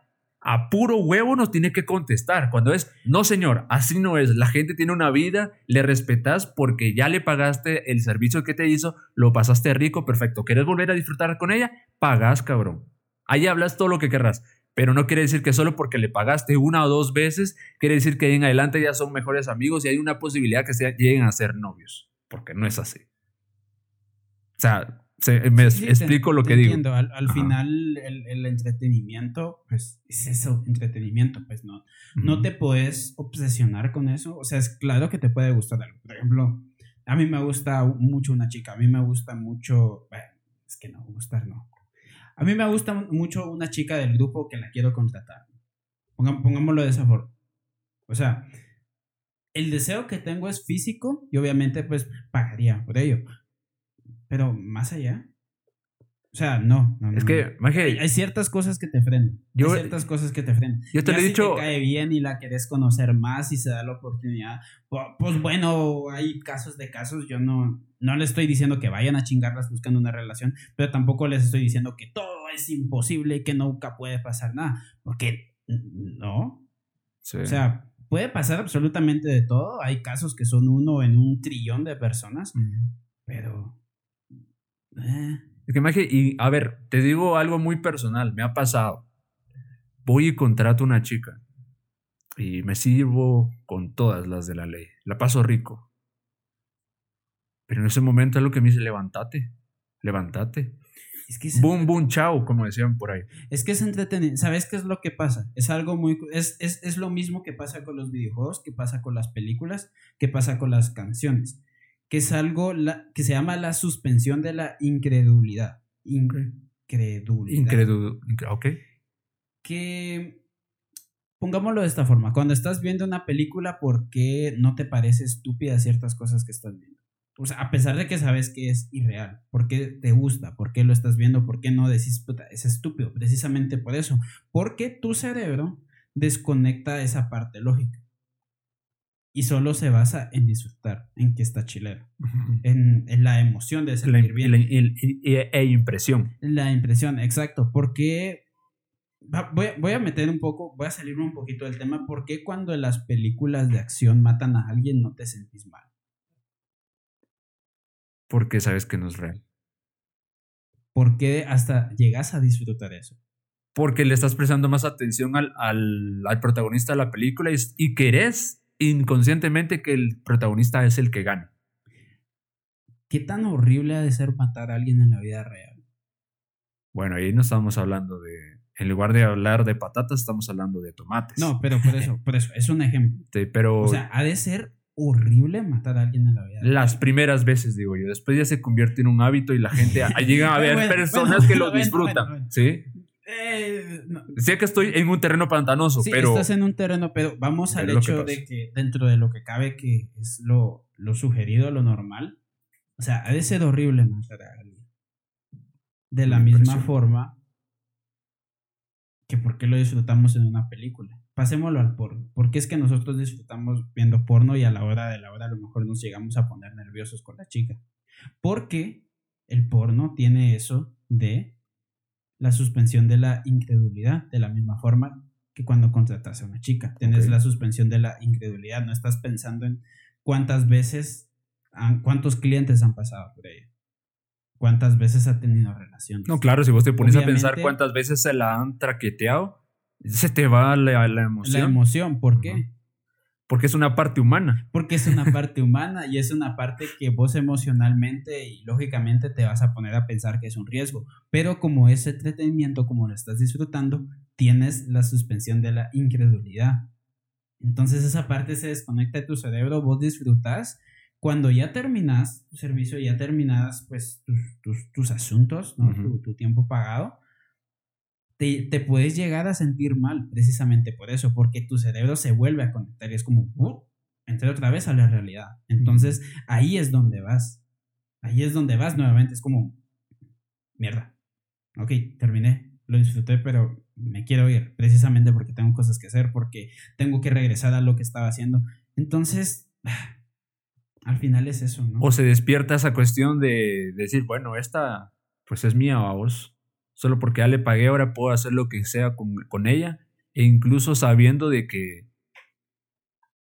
a puro huevo nos tiene que contestar. Cuando es, no señor, así no es. La gente tiene una vida, le respetas porque ya le pagaste el servicio que te hizo, lo pasaste rico, perfecto. ¿Quieres volver a disfrutar con ella? Pagas, cabrón. Ahí hablas todo lo que querrás. Pero no quiere decir que solo porque le pagaste una o dos veces, quiere decir que en adelante ya son mejores amigos y hay una posibilidad que se lleguen a ser novios. Porque no es así. O sea, se- me Sí, sí, explico te- lo te que digo. entiendo. Al, al final, el, el entretenimiento, pues es eso, entretenimiento, pues no. No Ujú. te puedes obsesionar con eso. O sea, es claro que te puede gustar algo. Por ejemplo, a mí me gusta mucho una chica. A mí me gusta mucho. Bueno, es que no, gustar no. A mí me gusta mucho una chica del grupo que la quiero contratar. Pongámoslo de esa forma. O sea, el deseo que tengo es físico y obviamente, pues pagaría por ello. Pero más allá. O sea, no. no, Es no. que, Hay, hay ciertas cosas que te frenan. Yo- hay ciertas cosas que te frenan. yo te Ya lo he si dicho. te cae bien y la querés conocer más y se da la oportunidad. pu- Pues bueno, hay casos de casos. Yo no, no les estoy diciendo que vayan a chingarlas buscando una relación, pero tampoco les estoy diciendo que todo es imposible y que nunca puede pasar nada. Porque no. Sí. O sea, puede pasar absolutamente de todo. Hay casos que son uno en un trillón de personas, pero. Eh, Es que, Maje, y a ver, te digo algo muy personal, me ha pasado. Voy y contrato una chica y me sirvo con todas las de la ley. La paso rico. Pero en ese momento es lo que me dice, levántate, levántate. es que es Boom, boom, chao, como decían por ahí. Es que es entretenido. ¿Sabes qué es lo que pasa? Es algo muy... Es, es, es lo mismo que pasa con los videojuegos, que pasa con las películas, que pasa con las canciones. Que es algo la- que se llama la suspensión de la incredulidad. Incredulidad. Incredu incre- ok. Que... Pongámoslo de esta forma. Cuando estás viendo una película, ¿por qué no te parece estúpida ciertas cosas que estás viendo? O sea, a pesar de que sabes que es irreal, ¿por qué te gusta? ¿Por qué lo estás viendo? ¿Por qué no decís, puta, es estúpido? Precisamente por eso. Porque tu cerebro desconecta esa parte lógica. Y solo se basa en disfrutar, en que está chilero, en, en la emoción de La, sentir bien. la- el- e, e impresión. La impresión, exacto. Porque voy, a- voy a meter un poco, voy a salirme un poquito del tema. ¿Por qué cuando en las películas de acción matan a alguien no te sentís mal? Porque sabes que no es real. ¿Por qué hasta llegas a disfrutar eso? Porque le estás prestando más atención al, al, al protagonista de la película y, y querés inconscientemente que el protagonista es el que gane. ¿Qué tan horrible ha de ser matar a alguien en la vida real? Bueno, ahí no estamos hablando de. En lugar de hablar de patatas, estamos hablando de tomates. No, pero por eso, por eso, es un ejemplo. Sí, pero. O sea, ha de ser horrible matar a alguien en la vida. Las real. primeras veces, digo yo. Después ya se convierte en un hábito y la gente. llega a ver Bueno, personas bueno, que lo disfrutan. ¿Sí? Eh, no. Sé que estoy en un terreno pantanoso, Sí, pero. estás en un terreno, pero vamos Pero al que hecho de que dentro de lo que cabe, que es lo, lo sugerido, lo normal, o sea, ha de ser horrible matar a alguien. De la Me misma forma que por qué lo disfrutamos en una película. Pasémoslo al porno. ¿Por qué es que nosotros disfrutamos viendo porno y a la hora de la hora a lo mejor nos llegamos a poner nerviosos con la chica? Porque el porno tiene eso de la suspensión de la incredulidad, de la misma forma que cuando contratas a una chica. Tienes la suspensión de la incredulidad, no estás pensando en cuántas veces, han- cuántos clientes han pasado por ella, cuántas veces ha tenido relaciones. No, claro, si vos te pones a pensar cuántas veces se la han traqueteado, se te va la, la emoción. La emoción, ¿por qué? Porque es una parte humana. Porque es una parte humana y es una parte que vos emocionalmente y lógicamente te vas a poner a pensar que es un riesgo. Pero como es entretenimiento, como lo estás disfrutando, tienes la suspensión de la incredulidad. Entonces esa parte se desconecta de tu cerebro, vos disfrutas. Cuando ya terminas tu servicio, ya terminas pues tus, tus, tus asuntos, ¿no? Tu tiempo pagado, te, te puedes llegar a sentir mal precisamente por eso, porque tu cerebro se vuelve a conectar y es como, "Uh, entré otra vez a la realidad. Entonces ahí es donde vas. Ahí es donde vas nuevamente. Es como, mierda. Ok, terminé. Lo disfruté, pero me quiero ir. Precisamente porque tengo cosas que hacer, porque tengo que regresar a lo que estaba haciendo. Entonces, al final es eso, ¿no? O se despierta esa cuestión de decir, bueno, esta pues es mía vos. Solo porque ya le pagué, ahora puedo hacer lo que sea con, con ella. E incluso sabiendo de que,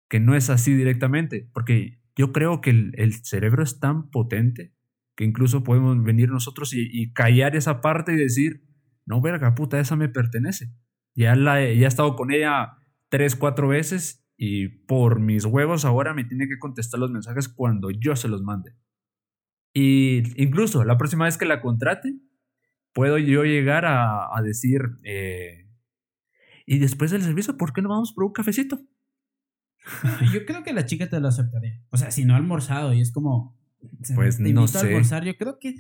que no es así directamente. Porque yo creo que el, el cerebro es tan potente que incluso podemos venir nosotros y, y callar esa parte y decir, no, verga, puta, esa me pertenece. Ya, la, ya he estado con ella tres, cuatro veces y por mis huevos ahora me tiene que contestar los mensajes cuando yo se los mande. Y incluso la próxima vez que la contrate, puedo yo llegar a, a decir, eh, y después del servicio, ¿por qué no vamos por un cafecito? Yo creo que la chica te lo aceptaría. O sea, si no ha almorzado y es como. Pues te no invito a sé. almorzar, yo creo que.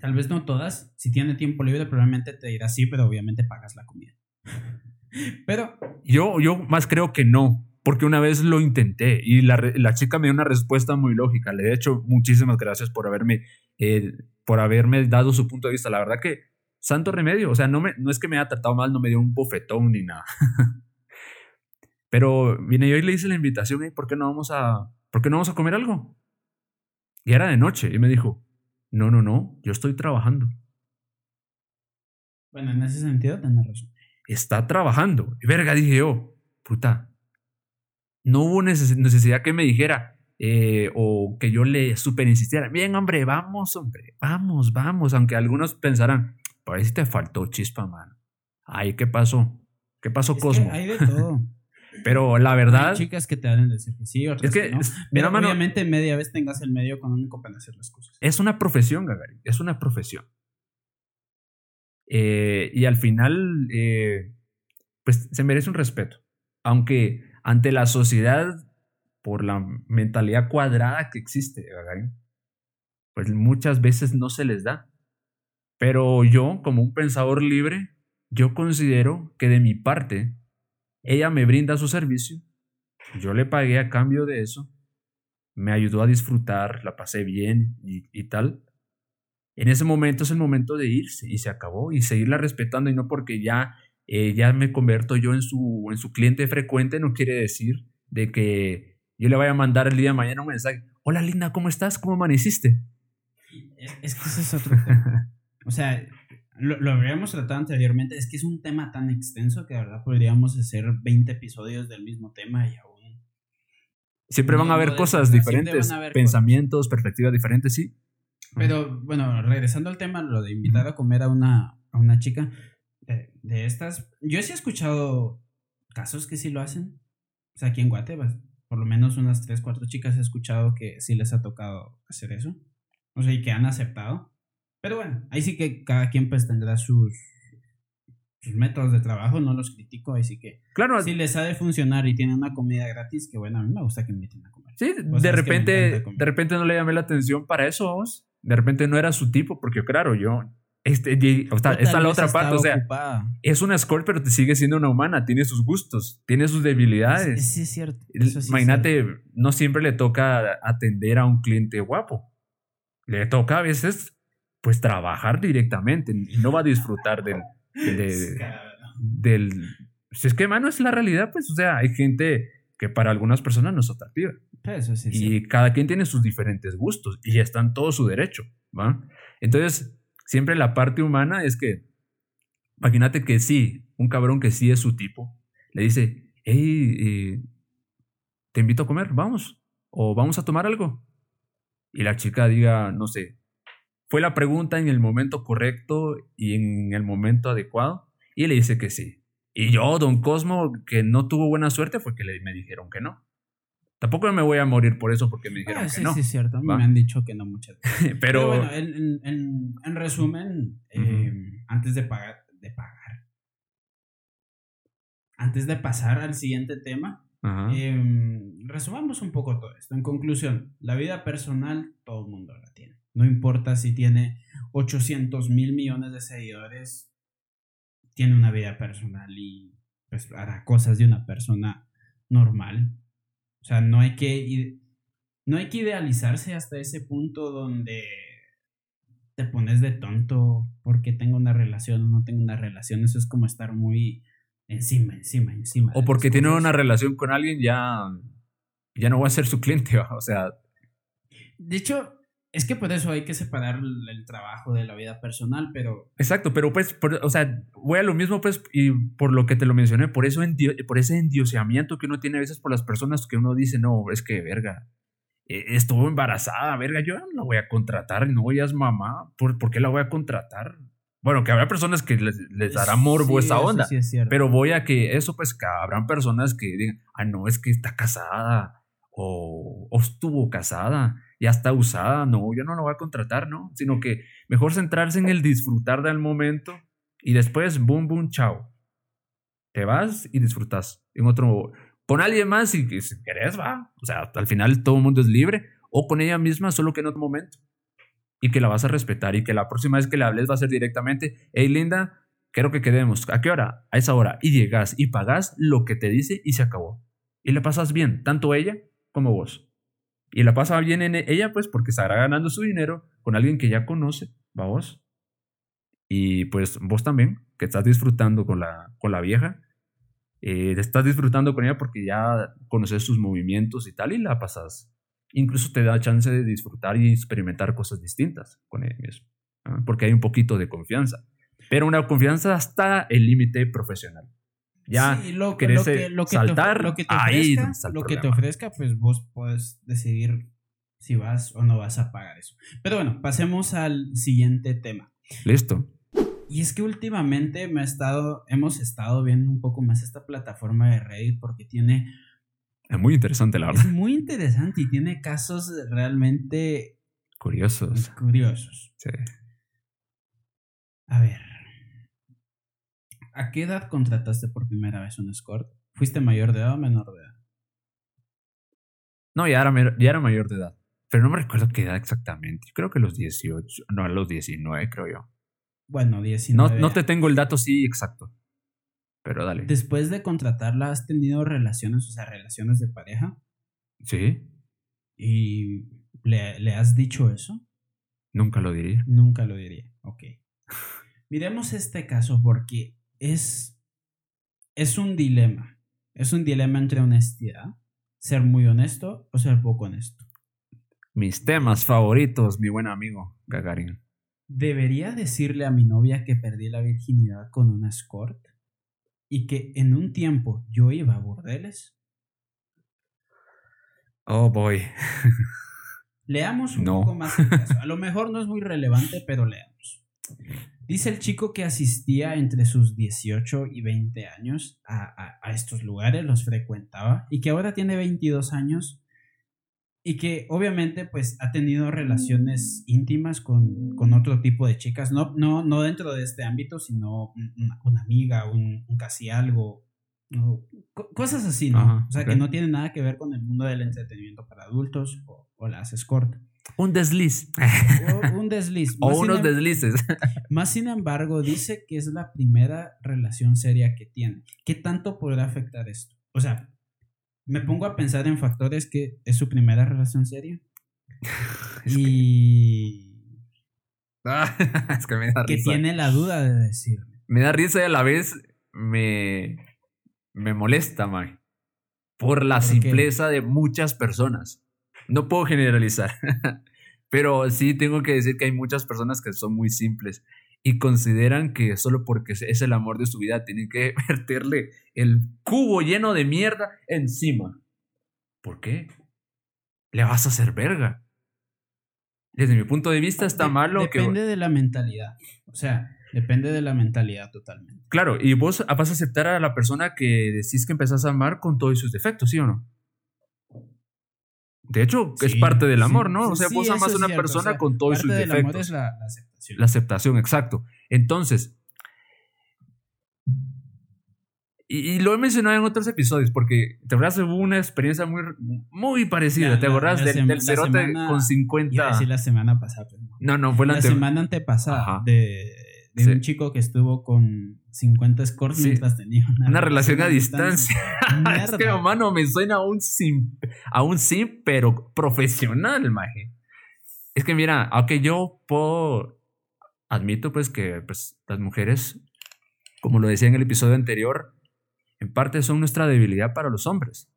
Tal vez no todas. Si tiene tiempo libre, probablemente te dirá sí, pero obviamente pagas la comida. Pero. Yo, yo más creo que no, porque una vez lo intenté y la, la chica me dio una respuesta muy lógica. Le he hecho muchísimas gracias por haberme, eh, por haberme dado su punto de vista. La verdad que, santo remedio, o sea, no, me, no es que me haya tratado mal, no me dio un bofetón ni nada. Pero vine yo y le hice la invitación, ¿y por qué no vamos a, por qué no vamos a comer algo? Y era de noche y me dijo, no, no, no, yo estoy trabajando. Bueno, en ese sentido, tenés razón. está trabajando. Y verga, dije yo, puta, no hubo neces- necesidad que me dijera eh, o que yo le super insistiera. Bien, hombre, vamos, hombre, vamos, vamos. Aunque algunos pensarán, por ahí sí te faltó chispa, mano. Ay, ¿qué pasó? ¿Qué pasó, Es que Cosmo? hay de todo. Pero la verdad, Hay chicas que te dan decir que sí, otras es que, que no. es- Pero mira, mano, obviamente media vez tengas el medio económico para hacer las cosas. es una profesión, Gagarin, es una profesión. Eh, y al final, eh, pues se merece un respeto. Aunque ante la sociedad, por la mentalidad cuadrada que existe, pues muchas veces no se les da. Pero yo, como un pensador libre, yo considero que de mi parte, ella me brinda su servicio, yo le pagué a cambio de eso, me ayudó a disfrutar, la pasé bien y, tal. En ese momento es el momento de irse y se acabó y seguirla respetando y no porque ya, eh, ya me converto yo en su, en su cliente frecuente no quiere decir de que yo le vaya a mandar el día de mañana un mensaje. Hola Linda, ¿cómo estás? ¿Cómo amaneciste? Es, es que ese es otro tema. O sea, lo, lo habríamos tratado anteriormente. Es que es un tema tan extenso que de verdad podríamos hacer 20 episodios del mismo tema y aún Siempre van a haber cosas diferentes, haber pensamientos, perspectivas diferentes, sí. Pero bueno, regresando al tema, lo de invitar a comer a una, a una chica de, de estas, yo sí he escuchado casos que sí lo hacen. O sea, aquí en Guatemala, por lo menos unas 3, 4 chicas he escuchado que sí les ha tocado hacer eso. O sea, y que han aceptado. Pero bueno, ahí sí que cada quien pues tendrá sus, sus métodos de trabajo, no los critico, ahí sí que Claro, si les ha de funcionar y tienen una comida gratis, que bueno, a mí me gusta que me inviten a comer. Sí, de repente, de repente no le llamé la atención para eso, vos. De repente no era su tipo, porque claro, yo, este, está la otra parte, o sea, ocupada. es una escort, pero te sigue siendo una humana, tiene sus gustos, tiene sus debilidades. Sí, es cierto. Es Imagínate, cierto. no siempre le toca atender a un cliente guapo. Le toca a veces, pues, trabajar directamente no va a disfrutar del, del, del- Si es que, mano, es la realidad, pues, o sea, hay gente que para algunas personas no es atractiva. Pero eso sí es y cada quien tiene sus diferentes gustos y está en todo su derecho, ¿va? Entonces, siempre la parte humana es que, imagínate que sí, un cabrón que sí es su tipo, le dice, hey, eh, te invito a comer, vamos, o vamos a tomar algo. Y la chica diga, no sé, fue la pregunta en el momento correcto y en el momento adecuado, y le dice que sí. Y yo, don Cosmo, que no tuvo buena suerte, fue que le, me dijeron que no. Tampoco me voy a morir por eso porque me dijeron Ah, que no. sí, es cierto. Me han dicho que no muchas veces. Pero, Pero bueno, en, en- en- en resumen, eh, antes de pagar, de pagar, antes de pasar al siguiente tema, eh, resumamos un poco todo esto. En conclusión, la vida personal todo el mundo la tiene. No importa si tiene 800 mil millones de seguidores, tiene una vida personal y pues hará cosas de una persona normal. O sea, no hay que, no hay que idealizarse hasta ese punto donde te pones de tonto porque tengo una relación o no tengo una relación. Eso es como estar muy encima, encima, encima. o porque tiene una relación con alguien, ya, ya no voy a ser su cliente, ¿va? o sea, De hecho, es que por eso hay que separar el, trabajo de la vida personal, pero exacto, pero pues, por- o sea, voy a lo mismo, pues, y por lo que te lo mencioné, por eso, por ese endioseamiento que uno tiene a veces por las personas que uno dice, no, es que, verga, eh, estuvo embarazada, verga, yo no la voy a contratar, no, ella es mamá, ¿por, por qué la voy a contratar? Bueno, que habrá personas que les, les dará morbo Sí, esa onda. sí es cierto. Pero voy a que eso, pues, que habrán personas que digan, ah, no, es que está casada o, o estuvo casada, ya está usada, no, yo no la voy a contratar, ¿no? Sino que mejor centrarse en el disfrutar del momento y después, boom, boom, chao. Te vas y disfrutas en otro, con alguien más si querés, va. O sea, al final todo el mundo es libre o con ella misma, solo que en otro momento. Y que la vas a respetar y que la próxima vez que le hables va a ser directamente, hey, linda, quiero que quedemos. ¿A qué hora? A esa hora. Y llegas y pagas lo que te dice y se acabó. Y la pasas bien, tanto ella como vos. Y la pasa bien en ella, pues, porque estará ganando su dinero con alguien que ya conoce, va vos. Y pues vos también, que estás disfrutando con la, con la vieja. eh, estás disfrutando con ella porque ya conoces sus movimientos y tal, y la pasas. Incluso te da chance de disfrutar y experimentar cosas distintas con ella misma. ¿ah? Porque hay un poquito de confianza. Pero una confianza hasta el límite profesional. Ya Sí, lo, querés, lo que, lo que te, saltar, lo que te ahí ofrezca, lo que te ofrezca, pues vos puedes decidir si vas o no vas a pagar eso. Pero bueno, pasemos al siguiente tema. listo. Y es que últimamente me ha estado, hemos estado viendo un poco más esta plataforma de Reddit porque tiene, Es muy interesante, la verdad. es muy interesante y tiene casos realmente Curiosos. curiosos. Sí. A ver. ¿A qué edad contrataste por primera vez un escort? ¿Fuiste mayor de edad o menor de edad? No, ya era, ya era mayor de edad. Pero no me recuerdo qué edad exactamente. Creo que los 18. No, a los 19, creo yo. Bueno, No, 19. no te tengo el dato sí exacto. Pero dale. Después de contratarla, ¿has tenido relaciones, o sea, relaciones de pareja? Sí, ¿Y le, le has dicho eso? nunca lo diría. Nunca lo diría. Ok. Miremos este caso porque es, es un dilema. Es un dilema entre honestidad, ser muy honesto o ser poco honesto. Mis temas favoritos, mi buen amigo Gagarin. ¿Debería decirle a mi novia que perdí la virginidad con una escort? ¿Y que en un tiempo yo iba a burdeles? Oh boy. Leamos un No. poco más el caso. A lo mejor no es muy relevante, pero leamos. Dice el chico que asistía entre sus 18 y 20 años a, a- a estos lugares, los frecuentaba, y que ahora tiene 22 años y que obviamente pues ha tenido relaciones íntimas con, con otro tipo de chicas, no, no, no dentro de este ámbito, sino un- una, una amiga, un, un casi algo, cosas así, ¿no? Ajá, o sea, que no tienen nada que ver con el mundo del entretenimiento para adultos o, o las escort. Un desliz. O un desliz. o Más unos em- deslices. más sin embargo, dice que es la primera relación seria que tiene. ¿Qué tanto podrá afectar esto? O sea, me pongo a pensar en factores que es su primera relación seria. y es que me da que risa. tiene la duda de decirle. Me da risa y a la vez me, me molesta, Mae. Por la ¿Por qué? simpleza de muchas personas. No puedo generalizar. Pero sí tengo que decir que hay muchas personas que son muy simples y consideran que solo porque es el amor de su vida tienen que verterle el cubo lleno de mierda encima. ¿Por qué? Le vas a hacer verga. Desde mi punto de vista está De- malo que... Depende de la mentalidad. O sea, depende de la mentalidad totalmente. Claro, y vos vas a aceptar a la persona que decís que empezás a amar con todos sus defectos, ¿sí o no? De hecho, es Sí, parte del sí, amor, ¿no? o sea, vos amas a es una cierto, persona o sea, con todos sus del amor defectos. es la, la aceptación. La aceptación, exacto. Entonces, y, y lo he mencionado en otros episodios, porque te acuerdas, hubo una experiencia muy, muy parecida. La- ¿Te la del, del cerote semana- con Iba a 50? decir la semana pasada, pero no. No, no, fue la, La semana antepasada Ajá. de, de Sí. un chico que estuvo con 50 escorts Sí. mientras tenía una, Una relación a distancia. es que, Mierda. mano, me suena a un sim, a un sim, pero profesional, maje. Es que mira, aunque yo puedo, admito pues que pues, las mujeres, como lo decía en el episodio anterior, en parte son nuestra debilidad para los hombres.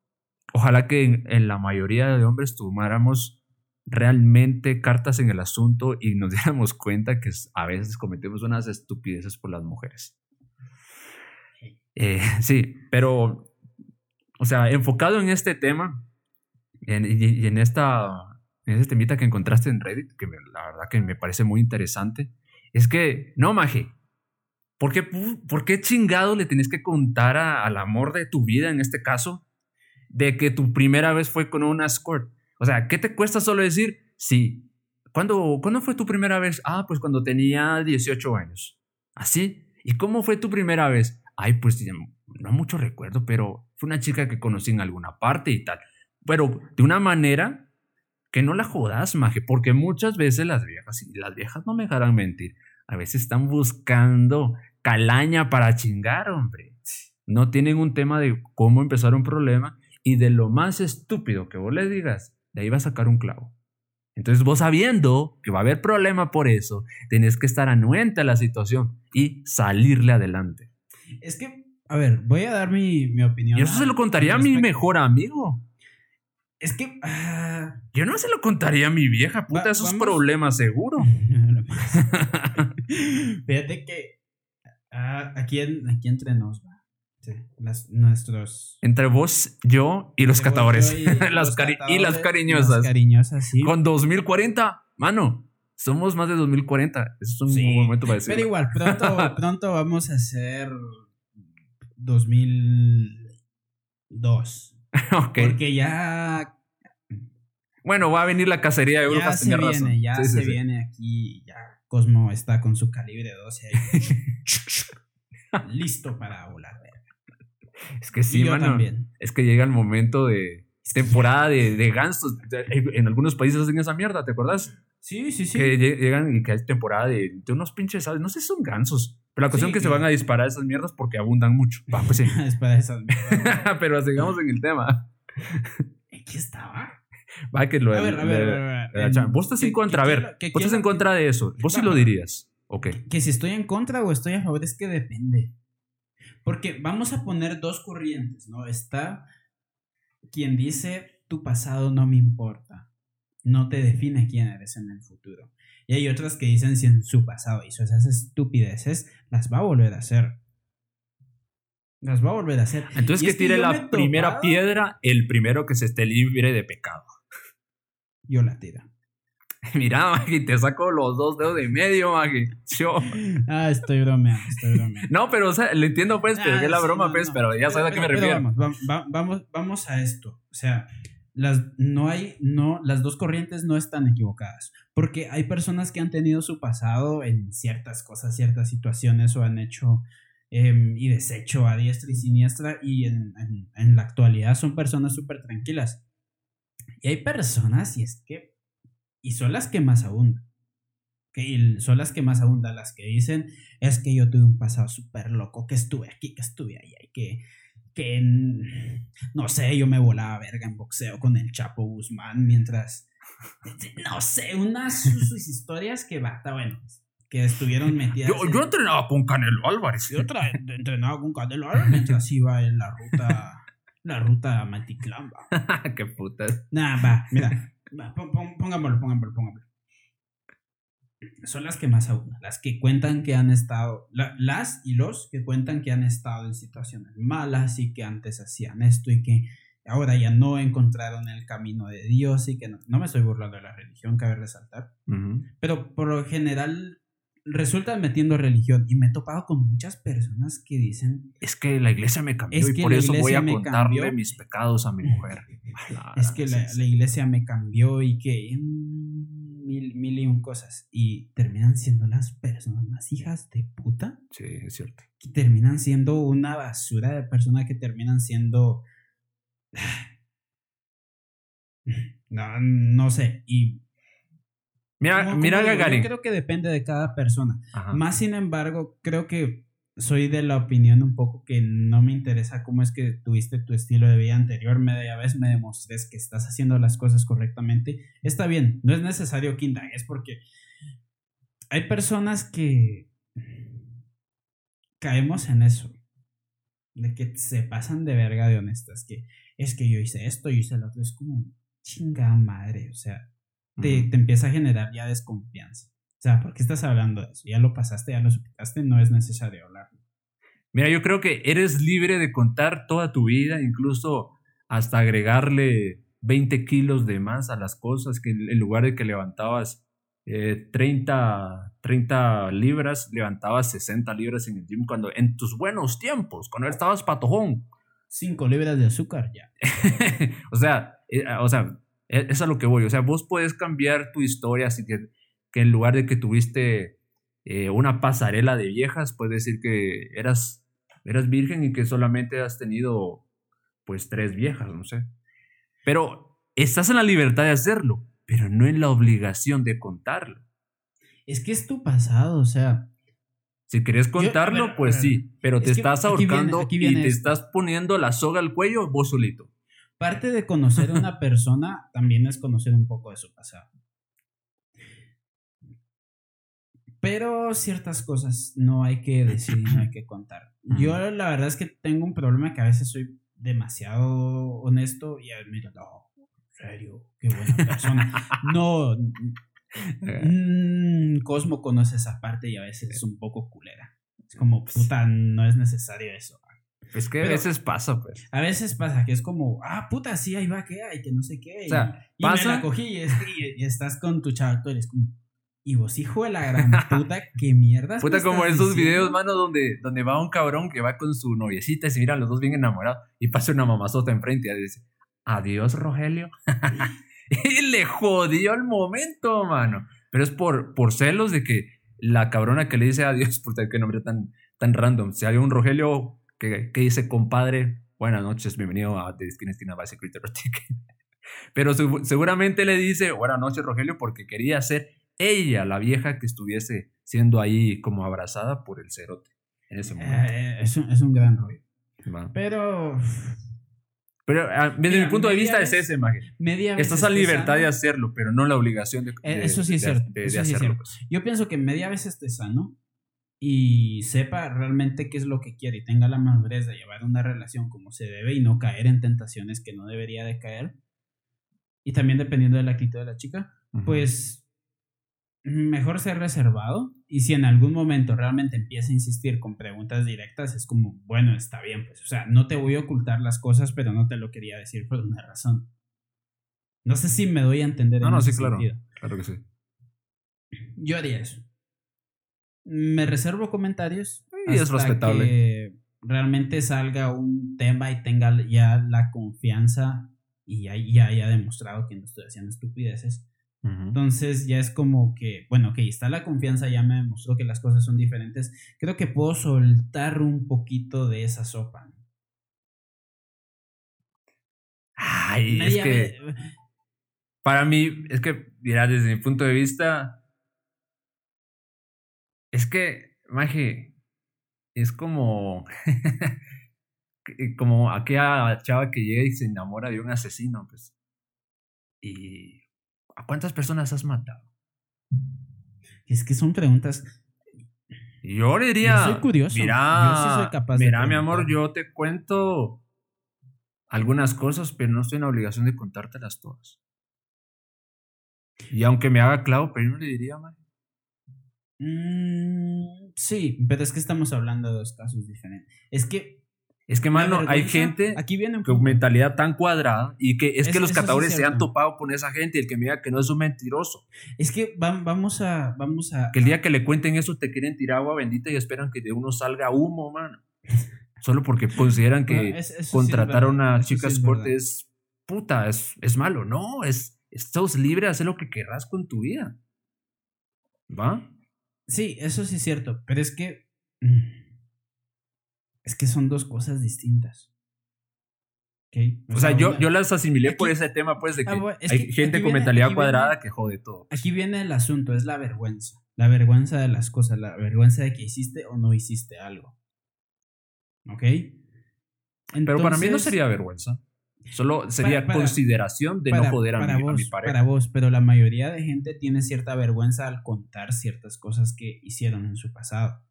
Ojalá que en, en la mayoría de hombres tomáramos realmente cartas en el asunto y nos diéramos cuenta que a veces cometemos unas estupideces por las mujeres. Eh, sí, pero, o sea, enfocado en este tema y, en esta, en este temita que encontraste en Reddit, que me- la verdad que me parece muy interesante, es que, no, Maje, ¿por qué, por qué chingado le tenés que contar a- al amor de tu vida, en este caso, de que tu primera vez fue con una escort? O sea, ¿qué te cuesta solo decir, sí? ¿Cuándo, ¿Cuándo fue tu primera vez? Ah, pues cuando tenía 18 años. ¿Así? ¿Y cómo fue tu primera vez? Ay, pues no mucho recuerdo, pero fue una chica que conocí en alguna parte y tal. Pero de una manera que no la jodas, maje, porque muchas veces las viejas, y las viejas no me dejarán mentir, a veces están buscando calaña para chingar, hombre. No tienen un tema de cómo empezar un problema y de lo más estúpido que vos le digas, de ahí va a sacar un clavo. Entonces vos sabiendo que va a haber problema por eso, tenés que estar anuente a la situación y salirle adelante. Es que, a ver, voy a dar mi, mi opinión. Y eso se lo contaría a mi mejor amigo. Es que. ah, Yo no se lo contaría a mi vieja, puta, Va- esos vamos- problemas seguro. Fíjate que ah, aquí, en- aquí entre nos, va. Sí, las- nuestros. Entre vos, yo y los Yo- yo catadores. y las los y las cariñosas. Las cariñosas, sí. Con 2040, mano, somos más de 2040. Eso es un Sí, buen momento para decirlo. Pero igual, pronto, pronto vamos a hacer 2002. Ok. Porque ya, Bueno, va a venir la cacería de ya brujas. se tenés viene, razón. ya Sí, se sí. viene aquí. Ya Cosmo está con su calibre 12 ahí. listo para volar. Es que sí, mano. también. Es que llega el momento de temporada de, de gansos. En algunos países hacen esa mierda, ¿te acuerdas? Sí, sí, sí. Que lle- llegan y que hay temporada de, de unos pinches, ¿sabes? No sé si son gansos. Pero la cuestión Sí, es que se que- van a disparar esas mierdas porque abundan mucho. Va, pues sí. esas. pero sigamos en el tema. ¿Qué estaba? Va, que lo A ver, a de- ver, de- a ver, a ver. Vos estás ¿Qué- en contra, a ver. Vos estás quiero- en contra de eso. Vos sí lo dirías. Ok. que si estoy en contra o estoy a favor es que depende. Porque vamos a poner dos corrientes, ¿no? Está quien dice tu pasado no me importa, no te define quién eres en el futuro. Y hay otras que dicen si en su pasado hizo esas estupideces, las va a volver a hacer. Las va a volver a hacer. Entonces Y que tire la primera topado- piedra el primero que se esté libre de pecado. Yo la tiro. Mira, Maggie, te saco los dos dedos de medio, Maggie. Yo. Ah, estoy bromeando, estoy bromeando. No, pero o sea, le entiendo pues, pero Ah, que es la sí, broma, no, pues, no. pero ya sabes a qué me refiero. Vamos, va- va- vamos, vamos a esto. O sea, las, no hay, no, las dos corrientes no están equivocadas. Porque hay personas que han tenido su pasado en ciertas cosas, ciertas situaciones o han hecho em, y deshecho a diestra y siniestra y en, en- la actualidad son personas súper tranquilas. Y hay personas, y es que, y son las que más abundan. Que son las que más abundan, las que dicen, es que yo tuve un pasado súper loco, que estuve aquí, que estuve allá, y que, que, en- no sé, yo me volaba verga en boxeo con el Chapo Guzmán mientras, no sé, unas sus, historias que bata, bueno, que estuvieron metidas. Yo, en- yo entrenaba con Canelo Álvarez. yo tra- entrenaba con Canelo Álvarez mientras iba en la ruta, la ruta a Matitlán, va. qué putas. Nah, va, mira. va, pon- pon- pongámoslo, pongámoslo, pongámoslo. Son las que más abundan, las que cuentan que han estado, la- las y los que cuentan que han estado en situaciones malas y que antes hacían esto y que ahora ya no encontraron el camino de Dios y que no, no me estoy burlando de la religión, cabe resaltar, pero por lo general resultan metiendo religión y me he topado con muchas personas que dicen Es que la iglesia me cambió Es y que por la eso voy a me contarle cambió. mis pecados a mi mujer. Es que la iglesia me cambió y que mm, mil, mil y un cosas. Y terminan siendo las personas más hijas de puta. Sí, es cierto. Que terminan siendo una basura de personas que terminan siendo. No, no sé. Y. Mira, como- mira como Gagarin. Yo creo que depende de cada persona. Ajá. Más sin embargo, creo que soy de la opinión un poco que no me interesa cómo es que tuviste tu estilo de vida anterior, media vez me demostrés que estás haciendo las cosas correctamente. Está bien, no es necesario que indagues porque hay personas que caemos en eso, de que se pasan de verga de honestas, que es que yo hice esto, yo hice lo otro, es como chingada madre, o sea, te, te empieza a generar ya desconfianza. O sea, ¿por qué estás hablando de eso? Ya lo pasaste, ya lo superaste, no es necesario hablarlo. Mira, yo creo que eres libre de contar toda tu vida, incluso hasta agregarle 20 kilos de más a las cosas, que en lugar de que levantabas eh, 30, 30 libras, levantabas 60 libras en el gym cuando en tus buenos tiempos, cuando estabas patojón. Cinco libras de azúcar, ya. o sea, eh, o sea, e- es a lo que voy. O sea, vos puedes cambiar tu historia, así que, que en lugar de que tuviste eh, una pasarela de viejas, puedes decir que eras, eras virgen y que solamente has tenido, pues, tres viejas, no sé. Pero estás en la libertad de hacerlo, pero no en la obligación de contarlo. Es que es tu pasado, o sea, Si querés contarlo, pues sí, pero te estás viene- ahorcando viene y te esto. estás poniendo la soga al cuello vos solito. parte de conocer a una persona también es conocer un poco de su pasado. Pero ciertas cosas no hay que decir y no hay que contar. Yo la verdad es que tengo un problema que a veces soy demasiado honesto y admiro, no, en serio, qué buena persona. No, mm, Cosmo conoce esa parte y a veces es un poco culera. Es como, puta, no es necesario eso. Es que a veces pasa, pues. A veces pasa que es como, ah, puta, sí, ahí va, que hay, que no sé qué. O sea, y, me la cogí y, es- y- y estás con tu chavo, tú eres como, y vos, hijo de la gran puta, qué mierda. Puta, como esos videos, mano, donde, donde va un cabrón que va con su noviecita y se miran los dos bien enamorados y pasa una mamazota enfrente y dice, adiós, Rogelio. y le jodió el momento, mano. Pero es por, por celos de que la cabrona que le dice adiós, puta, qué nombre tan, tan random. Si hay un Rogelio que, que dice, compadre, buenas noches, bienvenido a The Skin by Secret. Pero segu- seguramente le dice, buenas noches, Rogelio, porque quería ser ella, la vieja que estuviese siendo ahí como abrazada por el cerote en ese momento. Eh, es, un, es un gran rollo. Pero Pero ah, desde Mira, mi punto de vista vez- es ese, Maje. Estás a libertad sano. de hacerlo, pero no la obligación de, Eh, de- eso sí es de- cierto, de- eso sí es hacerlo. cierto. pues. Yo pienso que media vez esté sano y sepa realmente qué es lo que quiere y tenga la madurez de llevar una relación como se debe y no caer en tentaciones que no debería de caer. Y también dependiendo de la actitud de la chica, pues mejor ser reservado y si en algún momento realmente empieza a insistir con preguntas directas, es como, bueno, está bien, pues, o sea, no te voy a ocultar las cosas, pero no te lo quería decir por una razón. No sé si me doy a entender. No, en no, sí, claro. sentido. Claro que sí. Yo haría eso. Me reservo comentarios. Y es hasta respetable. Que realmente salga un tema y tenga ya la confianza y ya, ya haya demostrado que no estoy haciendo estupideces. Entonces ya es como que, bueno, ok, está la confianza, ya me demostró que las cosas son diferentes. Creo que puedo soltar un poquito de esa sopa. Ay, es que vez- para mí, es que, mira, desde mi punto de vista, es que, Maje, es como, que- como aquella chava que llega y se enamora de un asesino, pues. ¿Y a cuántas personas has matado? Es que son preguntas. Yo le diría, Yo soy curioso. mira, Yo sí soy capaz de mira, mi amor, yo te cuento algunas cosas, pero no estoy en la obligación de contártelas todas. Y aunque me haga clavo, pero yo no le diría, man. Mm, sí, pero es que estamos hablando de dos casos diferentes. Es que. Es que, mano, hay gente Aquí viene un con mentalidad tan cuadrada y que es, Es- que los sí catadores se han topado con esa gente y el que me diga que no es un mentiroso. Es que vam- vamos a. Vamos a. Que el día que le cuenten eso te quieren tirar agua bendita y esperan que de uno salga humo, mano. Solo porque consideran que Bueno, es- sí contratar a una eso sí chica es puta, es, es malo. No, es, estás libre de hacer lo que querrás con tu vida. ¿Va? Sí, eso sí es cierto, pero es que. mm, Es que son dos cosas distintas. ¿Ok? O sea, yo, yo las asimilé por ese tema, pues, de que Ah, es hay que gente con viene- mentalidad viene- cuadrada que jode todo. Aquí viene el asunto, es la vergüenza. La vergüenza de las cosas, la vergüenza de que hiciste o no hiciste algo. ¿Ok? Pero para mí no sería vergüenza. Solo sería para- consideración de para- no joder a, mi, a mi pareja. Para vos, pero la mayoría de gente tiene cierta vergüenza al contar ciertas cosas que hicieron en su pasado.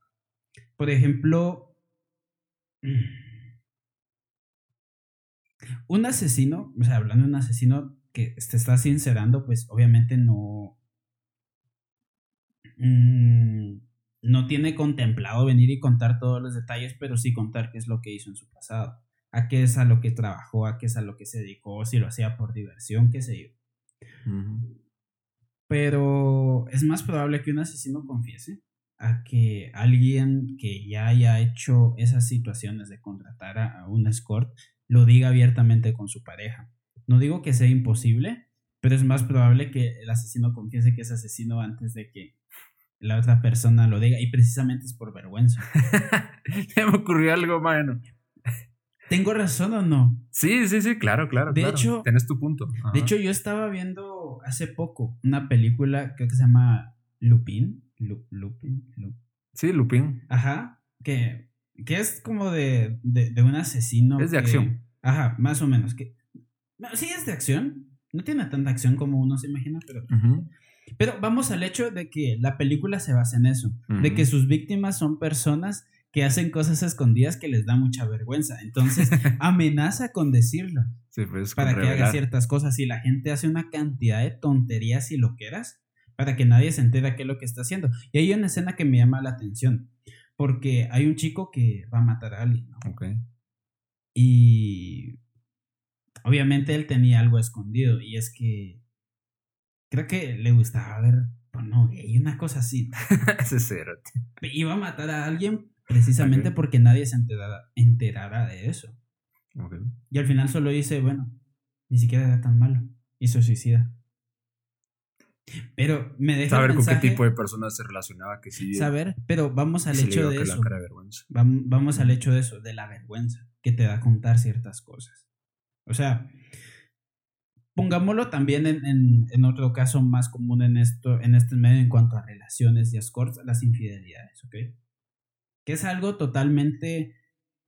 Por ejemplo, un asesino, o sea, hablando de un asesino que te está sincerando, pues obviamente no. mm, no tiene contemplado venir y contar todos los detalles, pero sí contar qué es lo que hizo en su pasado, a qué es a lo que trabajó, a qué es a lo que se dedicó, si lo hacía por diversión, qué sé yo. Pero es más probable que un asesino confiese a que alguien que ya haya hecho esas situaciones de contratar a, a un escort lo diga abiertamente con su pareja. No digo que sea imposible, pero es más probable que el asesino confiese que es asesino antes de que la otra persona lo diga y precisamente es por vergüenza. Se me ocurrió algo, mano. ¿Tengo razón o no? Sí, sí, sí, claro, claro. De claro. hecho- tenés tu punto. Ajá. De hecho, yo estaba viendo hace poco una película, creo que se llama Lupin. Lu- Lupin. Lu- sí, Lupin. Ajá. Que, que es como de, de, de un asesino. Es de que- acción. Ajá, más o menos. Que, no, sí, es de acción. No tiene tanta acción como uno se imagina, pero. Pero vamos al hecho de que la película se basa en eso. De que sus víctimas son personas que hacen cosas escondidas que les da mucha vergüenza. Entonces, amenaza con decirlo. Sí, pues, para con que haga ciertas cosas y la gente hace una cantidad de tonterías y loqueras para que nadie se entere qué es lo que está haciendo. Y hay una escena que me llama la atención, porque hay un chico que va a matar a alguien, ¿no? Ok. Y obviamente él tenía algo escondido y es que creo que le gustaba ver porno gay, una cosa así. Ese. Iba a matar a alguien precisamente porque nadie se enterara, enterara de eso. Y al final solo dice, bueno, ni siquiera era tan malo. Y se suicida. Pero me deja Saber el con qué tipo de persona se relacionaba que sí. saber, pero vamos al hecho de eso. cara de vergüenza. Vam- Vamos al hecho de eso, de la vergüenza que te da contar ciertas cosas. O sea, pongámoslo también en, en- en otro caso más común en esto, en este medio en cuanto a relaciones y escorts, las infidelidades, ¿ok? Que es algo totalmente,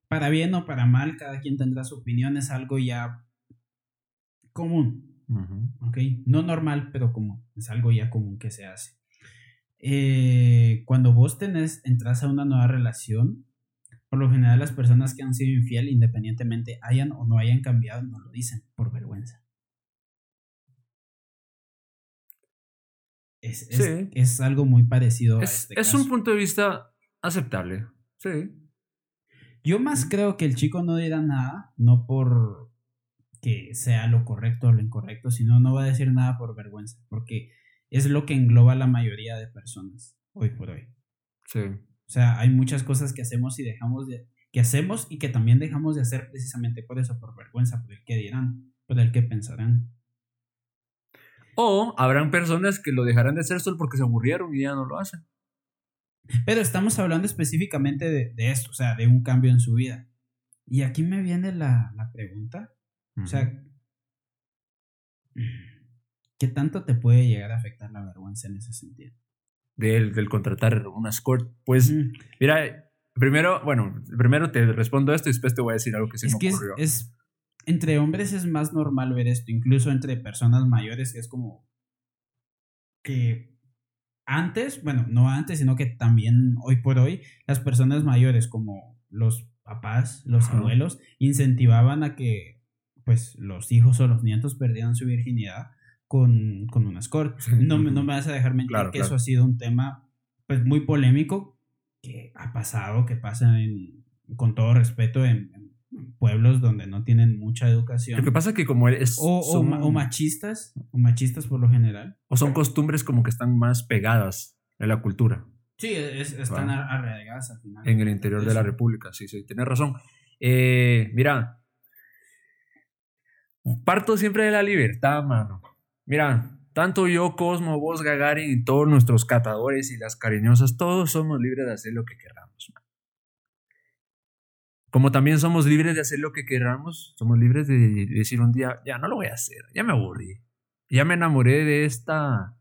para bien o para mal, cada quien tendrá su opinión, es algo ya común. No normal, pero común. Es algo ya común que se hace. Eh, cuando vos tenés, entras a una nueva relación, por lo general las personas que han sido infiel, independientemente hayan o no hayan cambiado, no lo dicen por vergüenza. es, es, es algo muy parecido es, a este es caso. un punto de vista aceptable. Sí. Yo más creo que el chico no dirá nada, no por que sea lo correcto o lo incorrecto, sino no va a decir nada por vergüenza, porque es lo que engloba a la mayoría de personas hoy por hoy. Sí. O sea, hay muchas cosas que hacemos y dejamos de que hacemos y que también dejamos de hacer precisamente por eso, por vergüenza, por el que dirán, por el que pensarán. O habrán personas que lo dejarán de hacer solo porque se aburrieron y ya no lo hacen. Pero estamos hablando específicamente de, de esto, o sea, de un cambio en su vida. Y aquí me viene la, la pregunta, o sea, ¿qué tanto te puede llegar a afectar la vergüenza en ese sentido? del, del contratar una escort. Pues, mira, primero, bueno, primero te respondo esto y después te voy a decir algo que se es me que ocurrió. es- entre hombres es más normal ver esto, incluso entre personas mayores, que es como que antes, bueno, no antes, sino que también hoy por hoy, las personas mayores como los papás, los Ajá. abuelos, incentivaban a que pues los hijos o los nietos perdieran su virginidad con, con un escort. No, me- no me vas a dejar mentir Claro, que claro. eso ha sido un tema pues muy polémico que ha pasado, que pasa en, con todo respeto en, en pueblos donde no tienen mucha educación. Lo que pasa es que como es, o, o son, ma- o machistas, o machistas por lo general. o son costumbres como que están más pegadas en la cultura, Sí, es- están arraigadas al final. en el interior de la. República, sí, sí, tienes razón. Eh, mira, parto siempre de la libertad, mano. Mira, tanto yo, Cosmo, vos, Gagarin y todos nuestros catadores y las cariñosas, todos somos libres de hacer lo que queramos. man. Como también somos libres de hacer lo que queramos, somos libres de decir un día, ya no lo voy a hacer, ya me aburrí, ya me enamoré de esta,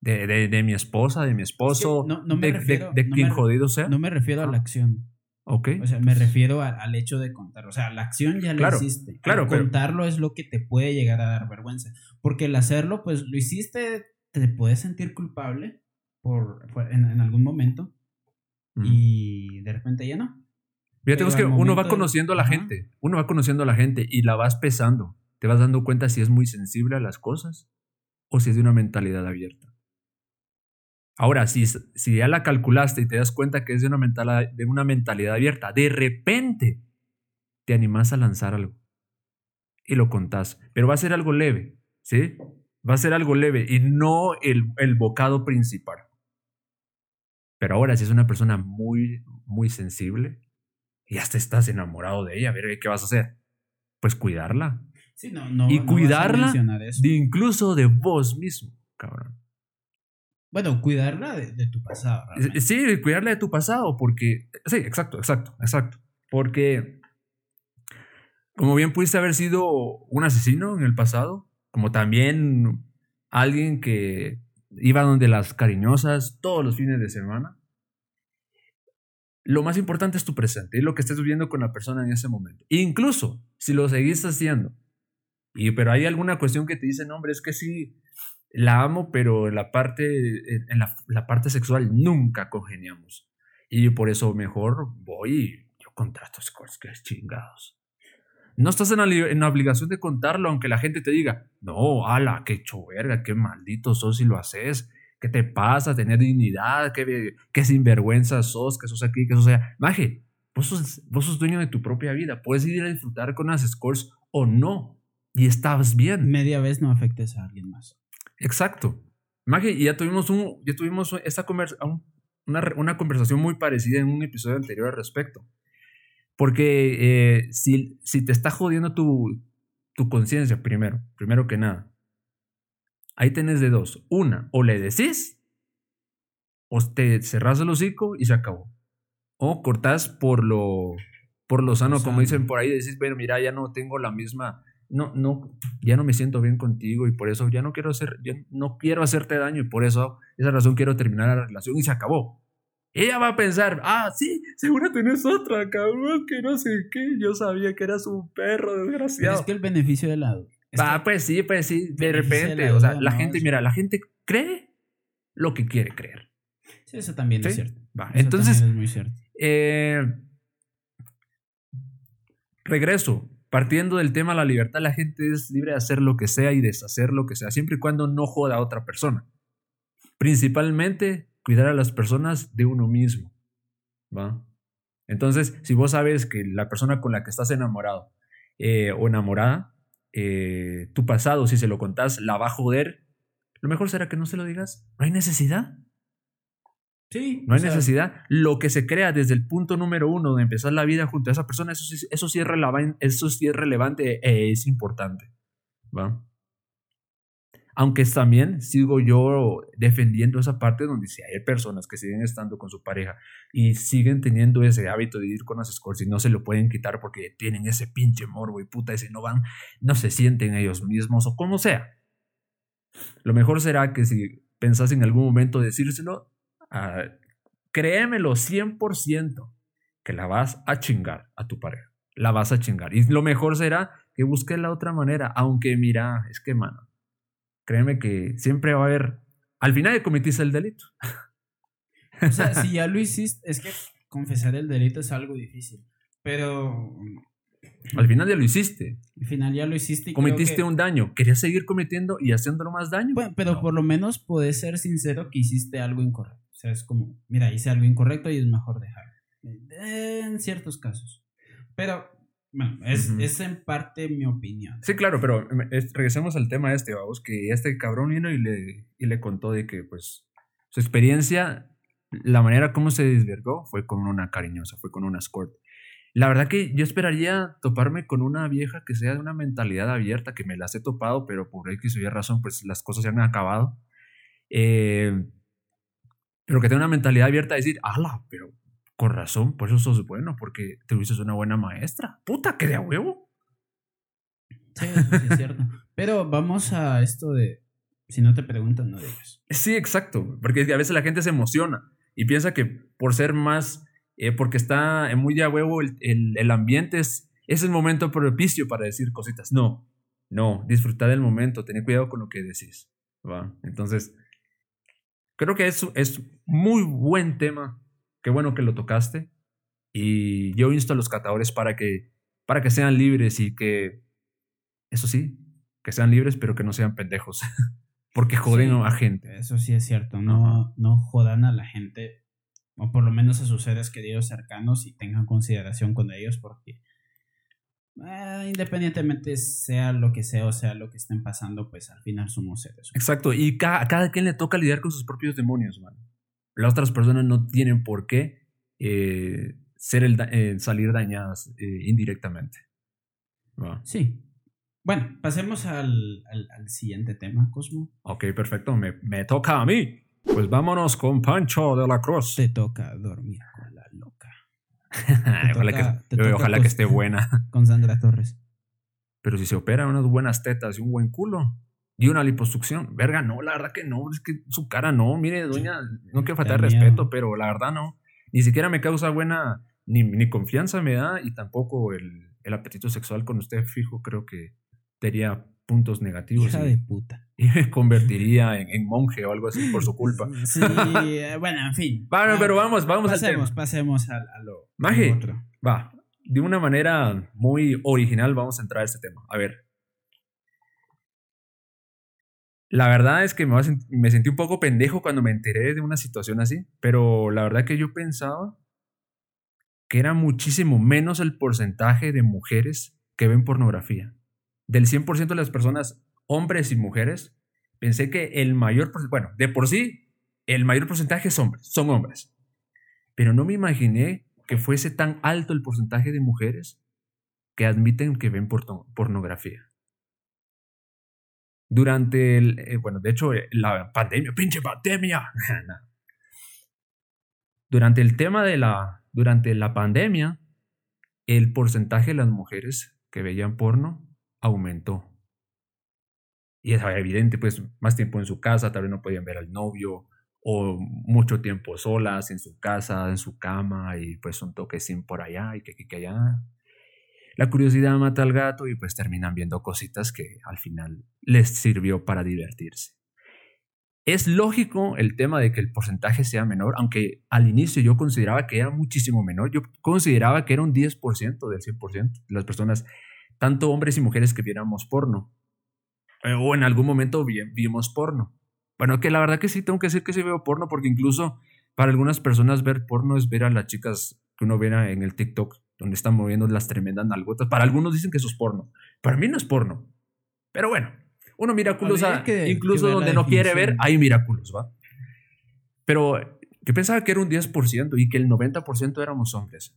de, de- de mi esposa, de mi esposo, no- no me de, refiero- de no quien me- jodido sea. No me refiero a la acción. O sea, me refiero a- al hecho de contar. O sea, la acción ya lo Claro, hiciste. claro, Al pero- contarlo es lo que te puede llegar a dar vergüenza. Porque el hacerlo, pues lo hiciste, te puedes sentir culpable por, por- en, en algún momento y de repente ya no. Fíjate vos que uno va conociendo a la Ajá. gente, uno va conociendo a la gente y la vas pesando. Te vas dando cuenta si es muy sensible a las cosas o si es de una mentalidad abierta. Ahora, si, si ya la calculaste y te das cuenta que es de una, mentalidad, de una mentalidad abierta, de repente te animás a lanzar algo y lo contás. Pero va a ser algo leve, ¿sí? Va a ser algo leve y no el, el bocado principal. Pero ahora, si es una persona muy, muy sensible y hasta estás enamorado de ella, a ver, ¿qué vas a hacer? Pues cuidarla. Sí, no, no, Y no cuidarla. De incluso de vos mismo, cabrón. Bueno, cuidarla de, tu pasado. Sí, cuidarla de tu pasado, porque. Sí, exacto, exacto, exacto. Porque. Como bien pudiste haber sido un asesino en el pasado, como también alguien que iba donde las cariñosas todos los fines de semana. Lo más importante es tu presente, es lo que estés viviendo con la persona en ese momento. Incluso si lo seguís haciendo, y, pero hay alguna cuestión que te dice, no, hombre, es que sí, la amo, pero la parte, en la, parte sexual nunca congeniamos. Y por eso mejor voy y yo contrato escorts, que chingados. No estás en la, en la obligación de contarlo, aunque la gente te diga, no, ala, qué choverga, qué maldito sos si lo haces. ¿Qué te pasa? Tener dignidad, qué, qué sinvergüenza sos, que sos aquí, que sos allá. Maje, vos sos, vos sos dueño de tu propia vida. Puedes ir a disfrutar con las scores o no. Y estás bien. Media vez no afectes a alguien más. Exacto. Maje, y ya tuvimos, un, ya tuvimos esta conversa, un- una, una conversación muy parecida en un episodio anterior al respecto. Porque eh, si, si te está jodiendo tu, tu conciencia, primero, primero que nada, ahí tenés de dos. Una, o le decís, o te cerrás el hocico y se acabó. O cortás por lo, por lo sano, como dicen por ahí, decís, bueno, mira, ya no tengo la misma, no, no, ya no me siento bien contigo y por eso ya no quiero hacer, ya no quiero hacerte daño y por eso, esa razón quiero terminar la relación y se acabó. Ella va a pensar, ah, sí, seguro tenés otra, cabrón, que no sé qué, yo sabía que eras un perro Pero desgraciado. es que el beneficio de la Ah, pues sí, pues sí, de repente, o sea, la ¿no? gente, mira, la gente cree lo que quiere creer. sí, eso también es cierto. Va, Eso entonces, también es muy cierto. eh, regreso, partiendo del tema de la libertad, la gente es libre de hacer lo que sea y deshacer lo que sea, siempre y cuando no joda a otra persona. principalmente cuidar a las personas de uno mismo, ¿va? Entonces, si vos sabes que la persona con la que estás enamorado eh, o enamorada, eh, tu pasado, si se lo contás, la va a joder, lo mejor será que no se lo digas. No hay necesidad. Sí. No hay necesidad. Lo que se crea desde el punto número uno de empezar la vida junto a esa persona, eso sí, eso sí, es, relevante, eso sí es relevante e es importante. ¿va? Aunque también sigo yo defendiendo esa parte donde si hay personas que siguen estando con su pareja y siguen teniendo ese hábito de ir con las escorts y no se lo pueden quitar porque tienen ese pinche morbo y puta, ese no van, no se sienten ellos mismos o como sea. Lo mejor será que si pensás en algún momento decírselo, uh, créemelo 100% que la vas a chingar a tu pareja. La vas a chingar. Y lo mejor será que busques la otra manera, aunque mira, es que, mano, créeme que siempre va a haber, al final cometiste el delito. O sea, si ya lo hiciste, es que confesar el delito es algo difícil, pero... Al final ya lo hiciste. Al final ya lo hiciste. Y Cometiste un daño. Querías seguir cometiendo y haciéndolo más daño. Bueno, pero por lo menos puedes ser sincero que hiciste algo incorrecto. Sea, es como, mira, hice algo incorrecto y es mejor dejar. En ciertos casos. Pero bueno, es, es, en parte mi opinión. Sí, claro, pero regresemos al tema este, vamos, que este cabrón vino y le, y le contó de que, pues, su experiencia, la manera como se desvergó fue con una cariñosa, fue con una escort. La verdad que yo esperaría toparme con una vieja que sea de una mentalidad abierta, que me las he topado, pero por X o Y razón, pues las cosas se han acabado. Eh, pero que tenga una mentalidad abierta a decir, ala, pero con razón, por eso sos bueno, porque tuviste una buena maestra. Puta, que de a huevo. Sí, eso sí es cierto. Pero vamos a esto de si no te preguntan, no digas. Sí, exacto. Porque a veces la gente se emociona y piensa que por ser más, eh, porque está muy de a huevo, el, el, ambiente es, es el momento propicio para decir cositas. No, no, disfrutar del momento, tener cuidado con lo que decís. ¿va? Entonces, creo que eso es muy buen tema Qué bueno que lo tocaste. Y yo insto a los catadores para que, para que sean libres y que, eso sí, que sean libres, pero que no sean pendejos. Porque joden a la gente. Eso sí es cierto. No, no jodan a la gente, o por lo menos a sus seres queridos cercanos, y tengan consideración con ellos, porque eh, independientemente sea lo que sea o sea lo que estén pasando, pues al final somos seres. Exacto. Y a cada quien le toca lidiar con sus propios demonios, man las otras personas no tienen por qué eh, ser el eh, salir dañadas indirectamente. Sí. Bueno, pasemos al, al, siguiente tema, Cosmo. Ok, perfecto. Me, me, toca a mí. Pues vámonos con Pancho de la Cruz. Te toca dormir. ojalá, que, ojalá que esté buena. Con Sandra Torres. Pero si se operan unas buenas tetas y un buen culo, y una liposucción. Verga, no, la verdad que no, es que su cara no, mire, doña, no quiero faltar respeto, pero la verdad no. Ni siquiera me causa buena, ni, ni confianza me da y tampoco el, el, apetito sexual con usted fijo creo que tendría puntos negativos. Hija de puta. Y me convertiría en, en, monje o algo así por su culpa. Sí, eh, bueno, en fin. Bueno, pero vamos, vamos pasemos, al Pasemos a, a lo, Maje, otro. Va, de una manera muy original vamos a entrar a este tema. A ver, La verdad es que me, me sentí un poco pendejo cuando me enteré de una situación así, pero la verdad que yo pensaba que era muchísimo menos el porcentaje de mujeres que ven pornografía. Del 100% de las personas, hombres y mujeres, pensé que el mayor, bueno, de por sí, el mayor porcentaje es hombres, son hombres. Pero no me imaginé que fuese tan alto el porcentaje de mujeres que admiten que ven pornografía durante el, eh, bueno, de hecho, eh, la pandemia, pinche pandemia. durante el tema de la, durante la pandemia, el porcentaje de las mujeres que veían porno aumentó. Y es evidente, pues más tiempo en su casa, tal vez no podían ver al novio, o mucho tiempo solas en su casa, en su cama, y pues un toque sin por allá y que aquí que allá la curiosidad mata al gato y pues terminan viendo cositas que al final les sirvió para divertirse. Es lógico el tema de que el porcentaje sea menor, aunque al inicio yo consideraba que era muchísimo menor. Yo consideraba que era un 10% del 100% de las personas, tanto hombres y mujeres que viéramos porno. Eh, o en algún momento vimos porno. Bueno, que la verdad que sí, tengo que decir que sí veo porno, porque incluso para algunas personas ver porno es ver a las chicas que uno ve en el TikTok, donde están moviendo las tremendas nalgotas. Para algunos dicen que eso es porno. Para mí no es porno. Pero bueno, uno miraculos, incluso donde no quiere ver, hay miraculos, ¿va? Pero yo pensaba que era un 10% y que el 90% éramos hombres.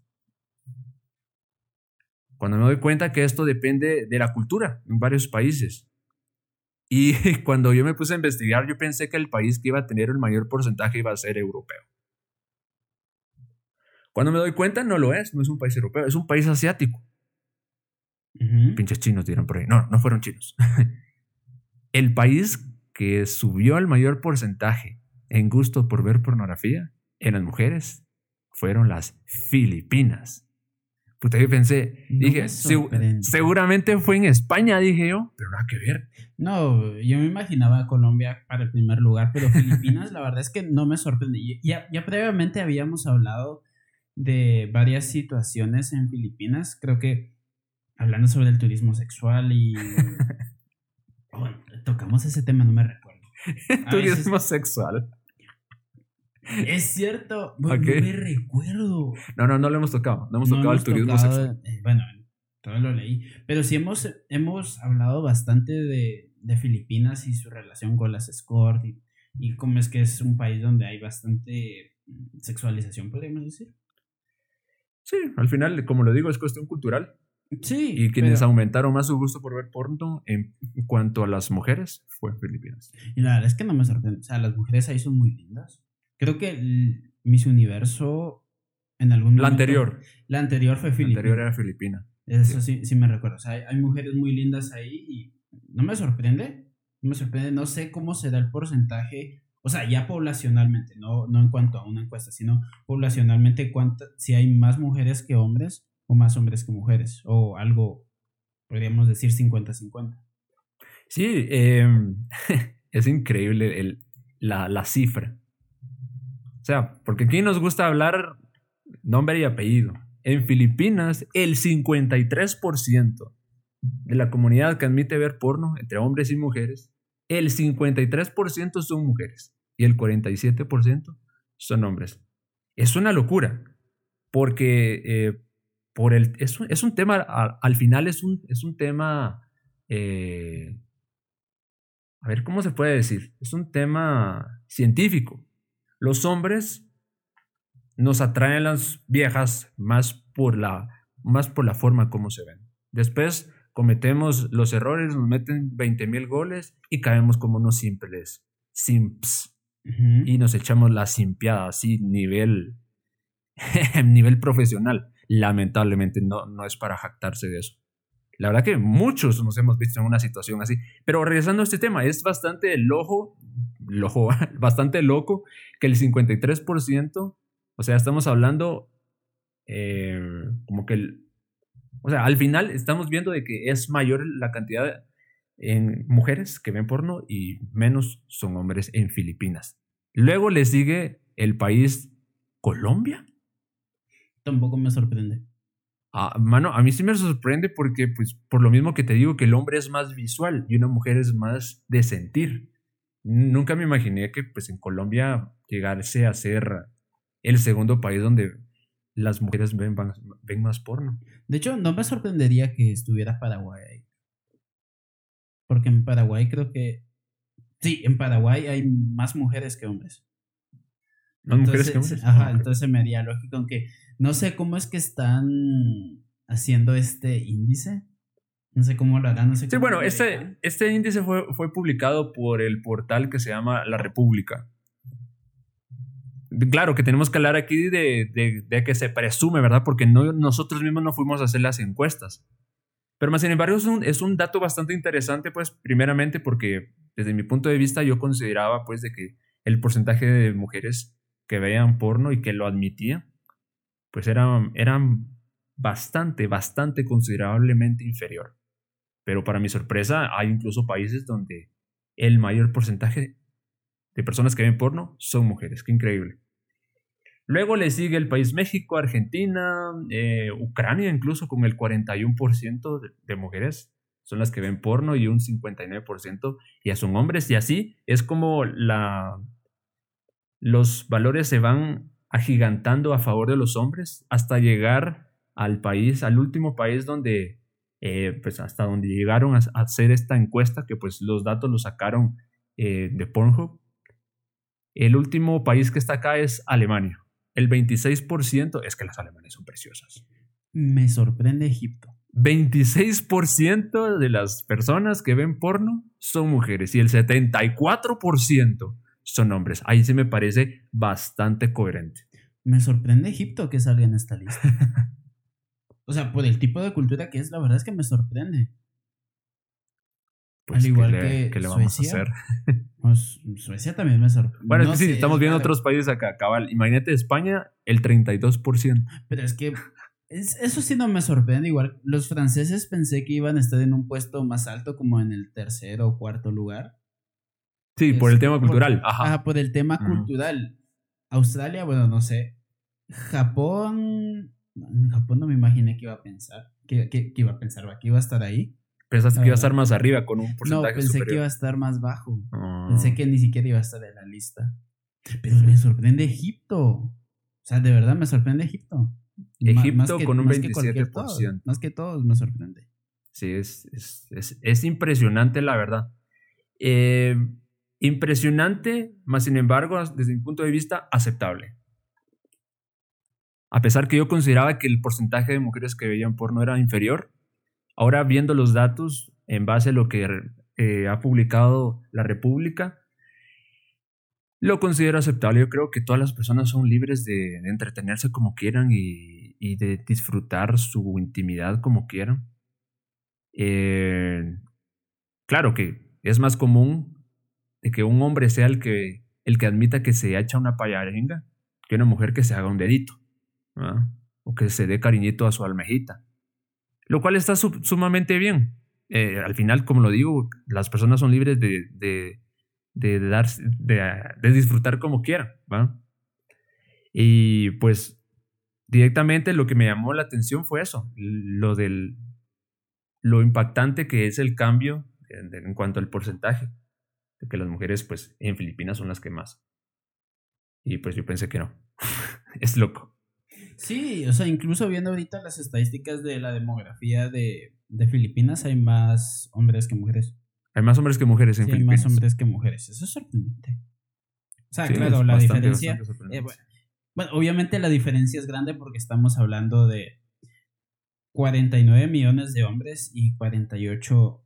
Cuando me doy cuenta que esto depende de la cultura en varios países. Y cuando yo me puse a investigar, yo pensé que el país que iba a tener el mayor porcentaje iba a ser europeo. Cuando me doy cuenta, no lo es, no es un país europeo, es un país asiático. Pinches chinos dieron por ahí. No, no fueron chinos. el país que subió al mayor porcentaje en gusto por ver pornografía en las mujeres fueron las Filipinas. Puta, yo pensé, dije, seguramente fue en España, dije yo, pero nada que ver. No, yo me imaginaba Colombia para el primer lugar, pero Filipinas, la verdad es que no me sorprende. Ya, ya previamente habíamos hablado de varias situaciones en Filipinas, creo que hablando sobre el turismo sexual y... tocamos ese tema, no me recuerdo. turismo sexual. Es cierto, no me recuerdo. No, no, no lo hemos tocado. No hemos tocado el turismo sexual. Eh, bueno, todo lo leí. Pero sí hemos, hemos hablado bastante de, de Filipinas y su relación con las escort y, y cómo es que es un país donde hay bastante mm, sexualización, podríamos decir. Sí, al final, como lo digo, es cuestión cultural. Sí. Y quienes aumentaron más su gusto por ver porno en cuanto a las mujeres fue Filipinas. Y la verdad es que no me sorprende. O sea, las mujeres ahí son muy lindas. Creo que el Miss Universo en algún momento. La anterior. La anterior fue Filipina. La anterior era Filipina. Eso sí, sí, me recuerdo. O sea, hay, mujeres muy lindas ahí y no me sorprende. No me sorprende. No sé cómo se da el porcentaje. O sea, ya poblacionalmente, no, no en cuanto a una encuesta, sino poblacionalmente, cuánta, si hay más mujeres que hombres o más hombres que mujeres. O algo, podríamos decir 50-50. Sí, em, es increíble el, la, la cifra. O sea, porque aquí nos gusta hablar nombre y apellido. En Filipinas, el 53% de la comunidad que admite ver porno entre hombres y mujeres, el 53% son mujeres y el 47% son hombres. Es una locura, porque eh, por el, es, un, es un tema, al, final es un, es un tema, eh, a ver, ¿cómo se puede decir? Es un tema científico. Los hombres nos atraen las viejas más por la, más por la forma como se ven. Después cometemos los errores, nos meten 20 mil goles y caemos como unos simples simps. Y nos echamos la simpiada así, nivel, nivel profesional. Lamentablemente no, no es para jactarse de eso. La verdad que muchos nos hemos visto en una situación así. Pero regresando a este tema, es bastante loco, loco bastante loco que el 53%, o sea, estamos hablando eh, como que, el, o sea, al final estamos viendo de que es mayor la cantidad en mujeres que ven porno y menos son hombres en Filipinas. Luego le sigue el país Colombia. Tampoco me sorprende. Ah, mano, a mí sí me sorprende porque, pues, por lo mismo que te digo, que el hombre es más visual y una mujer es más de sentir. Nunca me imaginé que, pues, en Colombia llegase a ser el segundo país donde las mujeres ven, ven más porno. De hecho, no me sorprendería que estuviera Paraguay ahí. Porque en Paraguay creo que... Sí, en Paraguay hay más mujeres que hombres. Más mujeres que hombres. Ajá, entonces me haría lógico, aunque no sé cómo es que están haciendo este índice. No sé cómo lo harán. No sé sí, bueno, este, este índice fue, fue publicado por el portal que se llama La República. Claro que tenemos que hablar aquí de, de, que se presume, ¿verdad? Porque no, nosotros mismos no fuimos a hacer las encuestas. Pero más sin embargo es un, es un dato bastante interesante, pues primeramente porque desde mi punto de vista yo consideraba pues de que el porcentaje de mujeres que veían porno y que lo admitían pues eran, eran bastante, bastante considerablemente inferior. Pero para mi sorpresa, hay incluso países donde el mayor porcentaje de personas que ven porno son mujeres. Qué increíble. Luego le sigue el país México, Argentina, eh, Ucrania incluso con el 41% de, mujeres son las que ven porno y un 59% ya son hombres. Y así es como los valores se van agigantando a favor de los hombres hasta llegar al país, al último país donde, eh, pues hasta donde llegaron a, hacer esta encuesta, que pues los datos los sacaron eh, de Pornhub. El último país que está acá es Alemania. El 26% es que las alemanes son preciosas. Me sorprende Egipto. 26% de las personas que ven porno son mujeres y el 74% son hombres. Ahí sí me parece bastante coherente. Me sorprende Egipto que salga en esta lista. o sea, por el tipo de cultura que es, la verdad es que me sorprende. Pues, Al igual que, le vamos Suecia, a hacer? Pues, Suecia también me sorprende. Bueno, es que sí, estamos viendo otros países acá, cabal. Imagínate España, el 32%. Pero es que eso sí no me sorprende. Igual, los franceses pensé que iban a estar en un puesto más alto, como en el tercero o cuarto lugar. Sí, por el tema cultural. Ajá. por el tema cultural. Australia, bueno, no sé. Japón. Japón no me imaginé que iba a pensar. Que, iba a pensar, que iba a estar ahí. Pensaste que iba a estar más arriba con un porcentaje No, pensé que iba a estar más bajo. Pensé ah. que ni siquiera iba a estar en la lista. Pero me sorprende Egipto. O sea, de verdad me sorprende Egipto. Egipto con un 27%. más que todos me sorprende. Sí, es, es, impresionante la verdad. Eh, impresionante, más sin embargo, desde mi punto de vista, aceptable. A pesar que yo consideraba que el porcentaje de mujeres que veían porno era inferior, ahora viendo los datos en base a lo que eh, ha publicado la República, lo considero aceptable. Yo creo que todas las personas son libres de, entretenerse como quieran y, de disfrutar su intimidad como quieran. Eh, claro que es más común de que un hombre sea el que, el que admita que se echa una payarenga que una mujer que se haga un dedito o que se dé cariñito a su almejita. Lo cual está sumamente bien. Eh, al final, como lo digo, las personas son libres de de, de, disfrutar como quiera, ¿va? Y pues directamente lo que me llamó la atención fue eso, lo del lo impactante que es el cambio en, cuanto al porcentaje, de que las mujeres pues en Filipinas son las que más. Y pues yo pensé que no. es loco. Sí, o sea, incluso viendo ahorita las estadísticas de la demografía de, de Filipinas, hay más hombres que mujeres. Hay más hombres que mujeres en sí, Hay más hombres que mujeres. Eso es sorprendente. O sea, claro, la diferencia. Eh, bueno, obviamente la diferencia es grande porque estamos hablando de 49 millones de hombres y 48.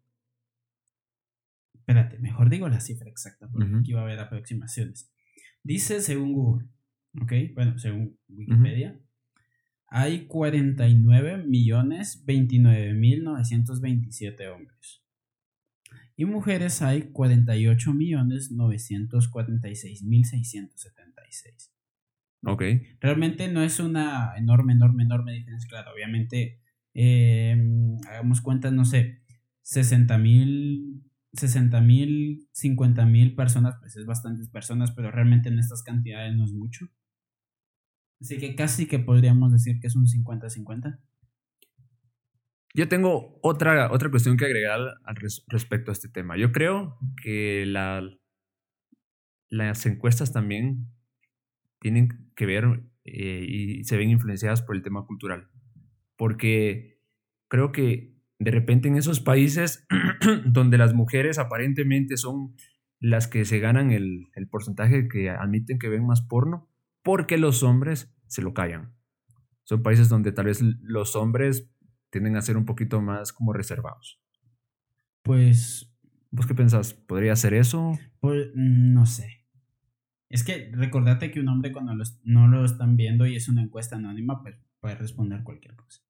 Espérate, mejor digo la cifra exacta porque aquí va a haber aproximaciones. Dice según Google, ¿ok? Bueno, según Wikipedia, hay 49 millones 29 mil 927 hombres. Y mujeres hay 48.946.676. Ok. Realmente no es una enorme, enorme, enorme diferencia. Claro, obviamente, eh, hagamos cuenta, no sé, 60 mil, 60 mil, 50 mil personas, pues es bastantes personas, pero realmente en estas cantidades no es mucho. Así que casi que podríamos decir que es un 50-50. Yo tengo otra, otra cuestión que agregar al respecto a este tema. Yo creo que la, las encuestas también tienen que ver eh, y se ven influenciadas por el tema cultural. Porque creo que de repente en esos países donde las mujeres aparentemente son las que se ganan el, el porcentaje que admiten que ven más porno, porque los hombres se lo callan. Son países donde tal vez los hombres tienden a ser un poquito más como reservados. Pues... ¿Vos qué pensás? ¿Podría ser eso? Pues no sé. Es que recordate que un hombre cuando no lo están viendo y es una encuesta anónima, pues puede responder cualquier cosa.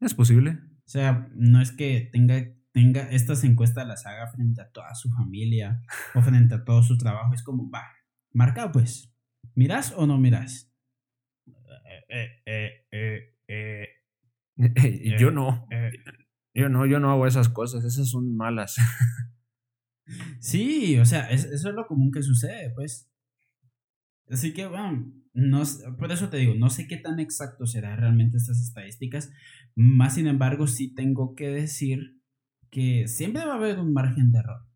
Es posible. O sea, no es que tenga, tenga estas encuestas las haga frente a toda su familia o frente a todo su trabajo. Es como, va, marca pues. ¿Miras o no miras? Eh, eh, eh, eh yo no. Eh, yo no, yo no hago esas cosas, esas son malas. sí, o sea, eso es lo común que sucede, pues. Así que, bueno, no, por eso te digo, no sé qué tan exacto será realmente estas estadísticas. Más sin embargo, sí tengo que decir que siempre va a haber un margen de error.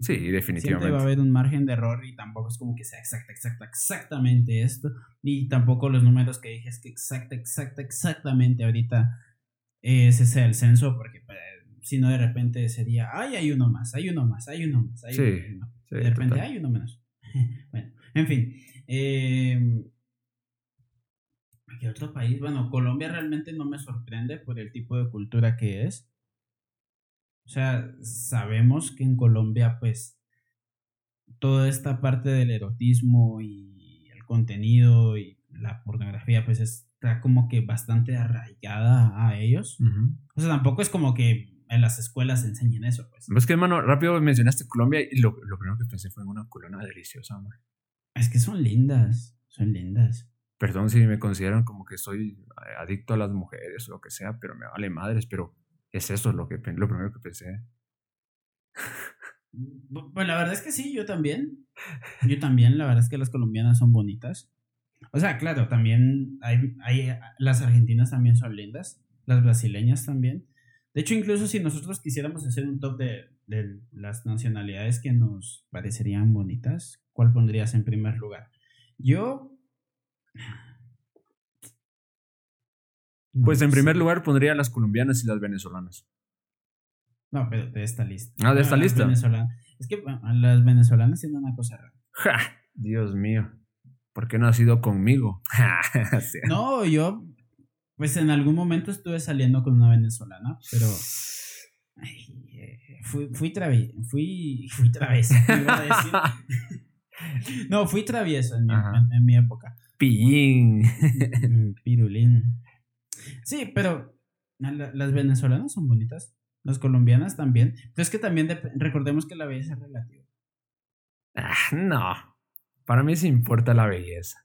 Sí, definitivamente. Siempre va a haber un margen de error y tampoco es como que sea exacta, exacta, exactamente esto. Y tampoco los números que dije es que exacta, exacta, exactamente ahorita ese sea el censo, porque pues, si no de repente sería, ay, hay uno más, hay uno más, hay uno más, hay uno más. de repente hay uno menos. bueno, en fin. Eh, ¿Qué otro país? Bueno, Colombia realmente no me sorprende por el tipo de cultura que es. O sea, sabemos que en Colombia, pues, toda esta parte del erotismo y el contenido y la pornografía, pues, está como que bastante arraigada a ellos. O sea, tampoco es como que en las escuelas enseñen eso, pues. Es que, hermano, rápido mencionaste Colombia y lo, lo primero que pensé fue en una colonia deliciosa, amor. Es que son lindas, son lindas. Perdón si me consideran como que soy adicto a las mujeres o lo que sea, pero me vale madres, pero es eso lo, que, lo primero que pensé. Pues la verdad es que sí, yo también. Yo también, la verdad es que las colombianas son bonitas. O sea, claro, también hay, hay las argentinas también son lindas, las brasileñas también. De hecho, incluso si nosotros quisiéramos hacer un top de, de las nacionalidades que nos parecerían bonitas, ¿cuál pondrías en primer lugar? Yo pues en primer lugar pondría las colombianas y las venezolanas. No, pero de esta lista. Ah, de esta lista. Es que las venezolanas tienen una cosa rara. Dios mío. ¿Por qué no has ido conmigo? no, yo, pues en algún momento estuve saliendo con una venezolana, pero eh, fui, fui, fui, fui travieso. no, fui travieso en mi, en mi época. Pillín. Mm, pirulín. Sí, pero las venezolanas son bonitas. Las colombianas también. Pero es que también recordemos que la belleza es relativa. Ah, no. Para mí sí importa la belleza.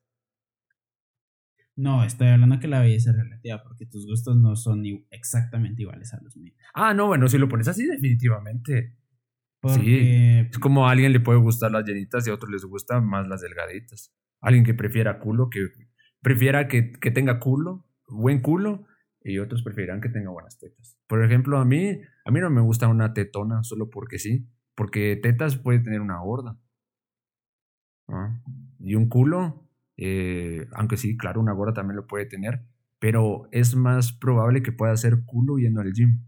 No, estoy hablando que la belleza es relativa porque tus gustos no son exactamente iguales a los míos. Ah, no, bueno, si lo pones así, definitivamente. Sí. Es como a alguien le puede gustar las llenitas y a otros les gustan más las delgaditas. Alguien que prefiera culo, que prefiera que, que tenga culo, buen culo, y otros preferirán que tenga buenas tetas. Por ejemplo, a mí, a mí no me gusta una tetona solo porque sí, porque tetas puede tener una gorda. Y un culo, eh, aunque sí, claro, una gorda también lo puede tener, pero es más probable que pueda ser culo yendo al gym.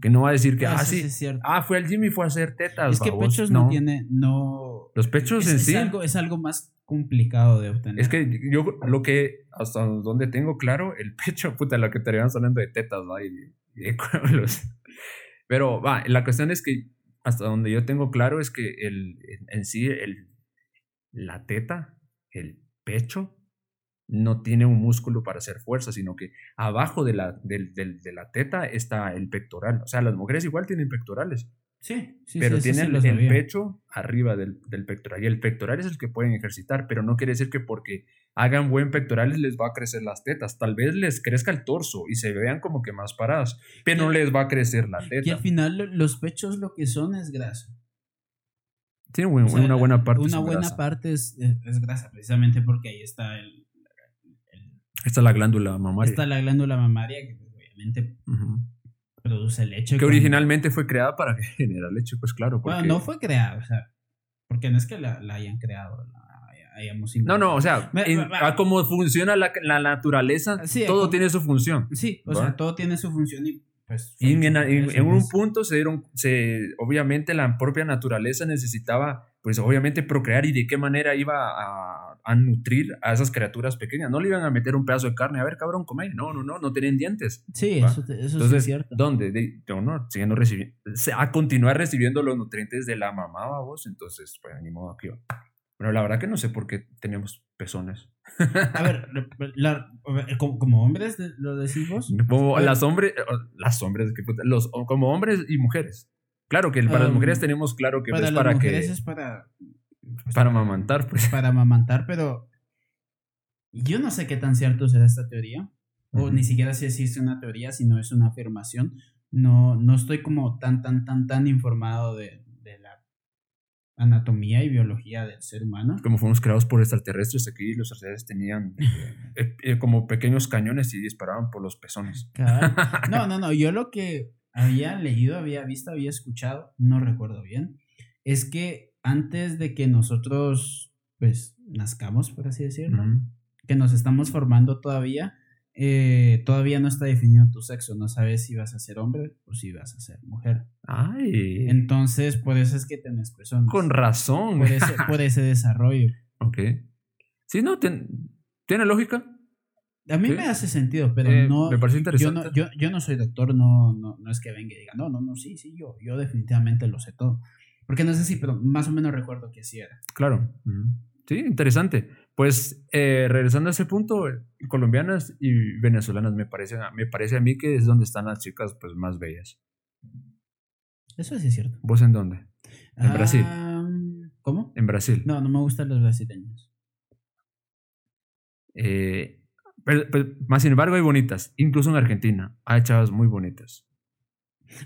Que no va a decir que, ah, sí, ah, fue al gym y fue a hacer tetas. Es que pechos no, tiene, no. Los pechos en sí. Algo, es algo más complicado de obtener. Es que yo lo que, hasta donde tengo claro, el pecho, puta, lo que estaríamos hablando de tetas, ¿no? Y, de Pero, va, la cuestión es que hasta donde yo tengo claro es que el, en sí, el, la teta, el pecho, no tiene un músculo para hacer fuerza, sino que abajo de la, de, de la teta está el pectoral. O sea, las mujeres igual tienen pectorales. Sí, sí, Pero tienen el pecho arriba del, del, pectoral. Y el pectoral es el que pueden ejercitar, pero no quiere decir que porque hagan buen pectoral les va a crecer las tetas. Tal vez les crezca el torso y se vean como que más paradas, pero no les va a crecer la teta. Y al final los pechos lo que son es grasa. Tiene una buena parte. Una buena parte es, es, grasa, precisamente porque ahí está el, Está la glándula mamaria. Está la glándula mamaria que obviamente produce leche. Que originalmente fue creada para generar leche, pues claro. Bueno, no fue creada, o sea, porque no es que la, hayan creado, no, no, o sea, a cómo funciona la, la naturaleza, todo tiene su función. Sí, o sea, todo tiene su función y pues... Y en, en, un punto se dieron, se, obviamente la propia naturaleza necesitaba, pues obviamente procrear y de qué manera iba a, a, nutrir a esas criaturas pequeñas. No le iban a meter un pedazo de carne, a ver cabrón, come. No, no, no, no tienen dientes. Sí, eso, eso es cierto. ¿Dónde? De, no, siguiendo recibiendo, a continuar recibiendo los nutrientes de la mamá, vos. Entonces, pues ni modo aquí. Pero la verdad que no sé por qué tenemos pezones. A ver, como, hombres lo decimos. Como las hombres, las hombres, los, como hombres y mujeres. Claro que para las mujeres tenemos claro que para es para que es para pues, para amamantar, pues. Para amamantar, pero yo no sé qué tan cierto será esta teoría o ni siquiera si es una teoría, sino es una afirmación. No no estoy como tan tan tan tan informado de, anatomía y biología del ser humano. Como fuimos creados por extraterrestres, aquí los extraterrestres tenían eh, eh, como pequeños cañones y disparaban por los pezones. No, no, no. Yo lo que había leído, había visto, había escuchado, no recuerdo bien, es que antes de que nosotros, pues, nazcamos, por así decirlo, que nos estamos formando todavía, eh, todavía no está definido tu sexo, no sabes si vas a ser hombre o si vas a ser mujer. Ay. Entonces, por eso es que tenés personas. Con razón. Por ese, desarrollo. Ok. Sí, no, tiene lógica. A mí me hace sentido, pero eh, no. Me parece interesante. Yo no, yo, no soy doctor, no, no, no es que venga y diga, no, no, no, sí, sí, yo, yo definitivamente lo sé todo. Porque no sé si, pero más o menos recuerdo que sí era. Claro. Sí, interesante. Pues eh, regresando a ese punto, colombianas y venezolanas me parece, me parece a mí que es donde están las chicas pues más bellas. Eso sí es cierto. ¿Vos en dónde? En Brasil. ¿Cómo? En Brasil. No, no me gustan los brasileños. Eh, más sin embargo hay bonitas, incluso en Argentina hay chavas muy bonitas.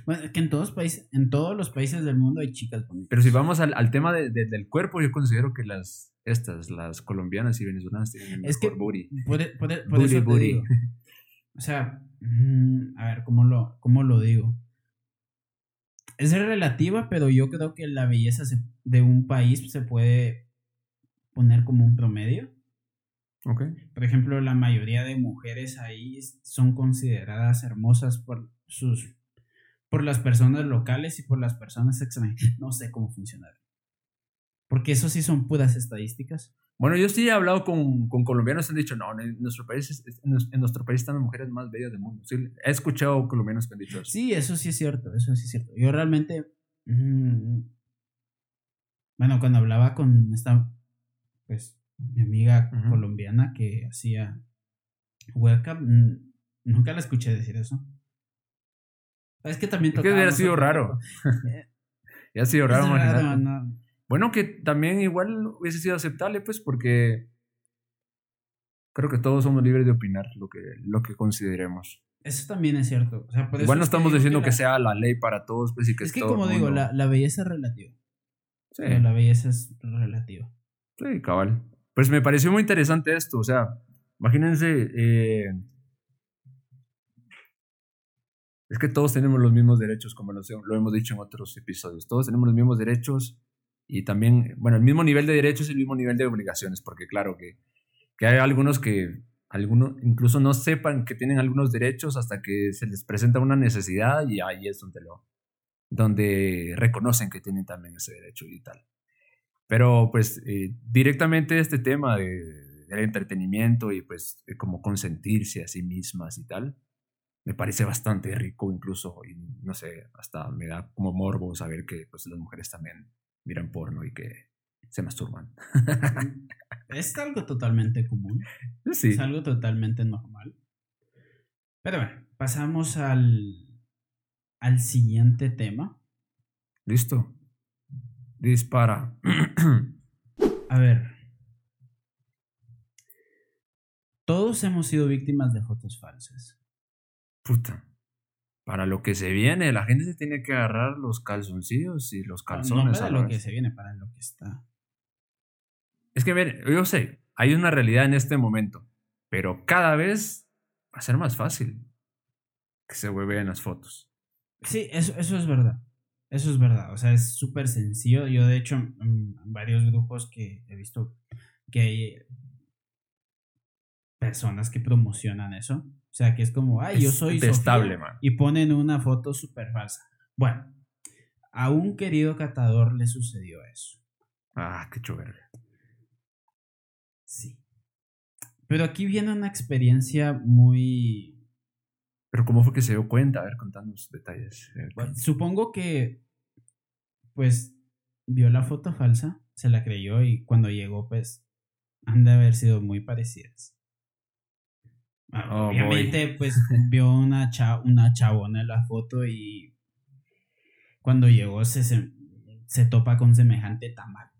Bueno, que en todos, países, en todos los países del mundo hay chicas bonitas. Pero si vamos al, al tema de, del cuerpo, yo considero que las estas, las colombianas y venezolanas tienen es mejor booty. booty, O sea, mm, a ver, ¿cómo lo, cómo lo digo? Es relativa, pero yo creo que la belleza de un país se puede poner como un promedio. Okay. Por ejemplo, la mayoría de mujeres ahí son consideradas hermosas por sus por las personas locales y por las personas extranjeras. No sé cómo funcionar. Porque eso sí son puras estadísticas. Bueno, yo sí he hablado con, con colombianos han dicho, no, en nuestro país, en nuestro país están las mujeres más bellas del mundo. Sí, he escuchado colombianos que han dicho eso. Sí, eso sí es cierto, eso sí es cierto. Yo realmente, mm, bueno, cuando hablaba con esta, pues, mi amiga colombiana que hacía webcam, nunca la escuché decir eso. Es que también... Es que hubiera sido raro. ya ha sido raro, raro no. Bueno, que también igual hubiese sido aceptable, pues, porque creo que todos somos libres de opinar lo que, lo que consideremos. Eso también es cierto. igual no estamos diciendo que, sea la ley para todos, pues, y que es que como digo, la, la, belleza es relativa. Sí. la belleza es relativa. Sí, cabal. Pues me pareció muy interesante esto, o sea, imagínense, eh, es que todos tenemos los mismos derechos, como lo, lo hemos dicho en otros episodios, todos tenemos los mismos derechos y también, bueno, el mismo nivel de derechos y el mismo nivel de obligaciones, porque claro que, que hay algunos que algunos incluso no sepan que tienen algunos derechos hasta que se les presenta una necesidad y ahí es donde lo donde reconocen que tienen también ese derecho y tal. Pero pues eh, directamente este tema de, del entretenimiento y pues de como consentirse a sí mismas y tal, me parece bastante rico incluso y no sé, hasta me da como morbo saber que pues las mujeres también miran porno y que se masturban. es algo totalmente común. Sí. Es algo totalmente normal. Pero bueno, pasamos al, al siguiente tema. Listo. Dispara. A ver. Todos hemos sido víctimas de fotos falsas. Puta para lo que se viene, la gente se tiene que agarrar los calzoncillos y los calzones. No para lo que se viene, para lo que está. Es que, ver, yo sé, hay una realidad en este momento, pero cada vez va a ser más fácil que se en las fotos. Sí, eso, eso es verdad. Eso es verdad. O sea, es súper sencillo. Yo, de hecho, en varios grupos que he visto que hay personas que promocionan eso. O sea, que es como, ay, yo soy estable, man. y ponen una foto súper falsa. Bueno, a un querido catador le sucedió eso. Ah, qué chover. Sí. Pero aquí viene una experiencia muy... Pero ¿cómo fue que se dio cuenta? A ver, contanos detalles. supongo que, pues, vio la foto falsa, se la creyó y cuando llegó, pues, han de haber sido muy parecidas. Oh, Obviamente, pues vio una, una chabona en la foto y cuando llegó se, se, topa con semejante tamal.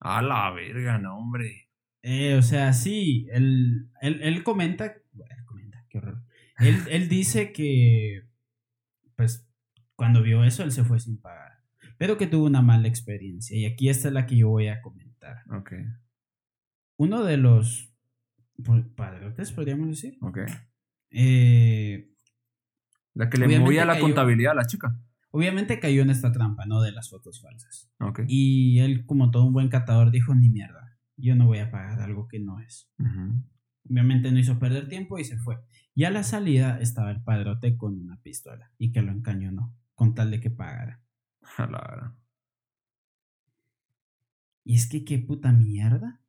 A la verga, no, hombre. Eh, o sea, sí, él, él, comenta, bueno, comenta, qué horror. Él, él dice que, pues, cuando vio eso, él se fue sin pagar. pero que tuvo una mala experiencia. Y aquí esta es la que yo voy a comentar. Ok. Uno de los padrotes, podríamos decir. Ok. eh, La que le movía la cayó- contabilidad a la chica. obviamente cayó en esta trampa, ¿no? De las fotos falsas. Ok. Y él, como todo un buen catador, dijo, ni mierda, yo no voy a pagar algo que no es. Obviamente no hizo perder tiempo y se fue. Y a la salida estaba el padrote con una pistola y que lo encañonó, con tal de que pagara. A la verdad. Y es que qué puta mierda.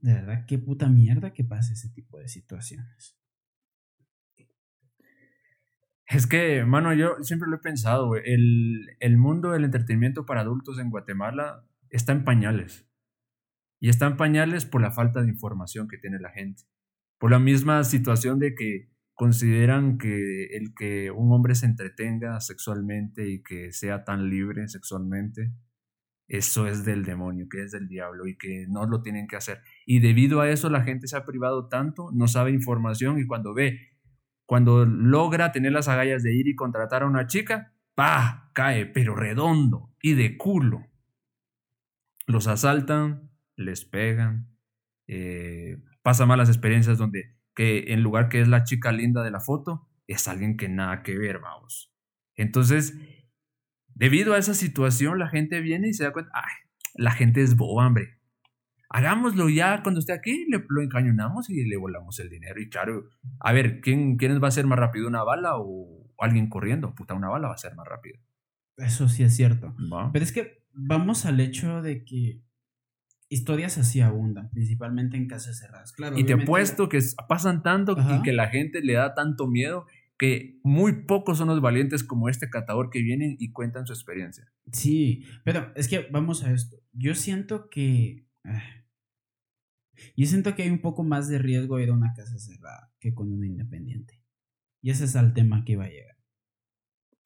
De verdad, qué puta mierda que pase ese tipo de situaciones. Es que, mano, yo siempre lo he pensado. El, el mundo del entretenimiento para adultos en Guatemala está en pañales. Y está en pañales por la falta de información que tiene la gente. Por la misma situación de que consideran que el que un hombre se entretenga sexualmente y que sea tan libre sexualmente, eso es del demonio, que es del diablo y que no lo tienen que hacer. Y debido a eso la gente se ha privado tanto, no sabe información y cuando ve cuando logra tener las agallas de ir y contratar a una chica, ¡pa! cae, pero redondo y de culo. Los asaltan, les pegan, eh, pasa malas experiencias donde que en lugar que es la chica linda de la foto, es alguien que nada que ver, vamos. Entonces, debido a esa situación, la gente viene y se da cuenta, ay, la gente es boba, hombre. Hagámoslo ya cuando esté aquí, le, lo encañonamos y le volamos el dinero. Y claro, a ver, ¿quién, ¿quién va a ser más rápido, una bala o alguien corriendo? Puta, una bala va a ser más rápido. Eso sí es cierto. ¿va? Pero es que vamos al hecho de que historias así abundan, principalmente en casas cerradas. Claro, Y te apuesto que pasan tanto Ajá. y que la gente le da tanto miedo que muy pocos son los valientes como este catador que vienen y cuentan su experiencia. Sí, pero es que vamos a esto. Yo siento que. ah, Yo siento que hay un poco más de riesgo ir a una casa cerrada que con una independiente. Y ese es el tema que iba a llegar.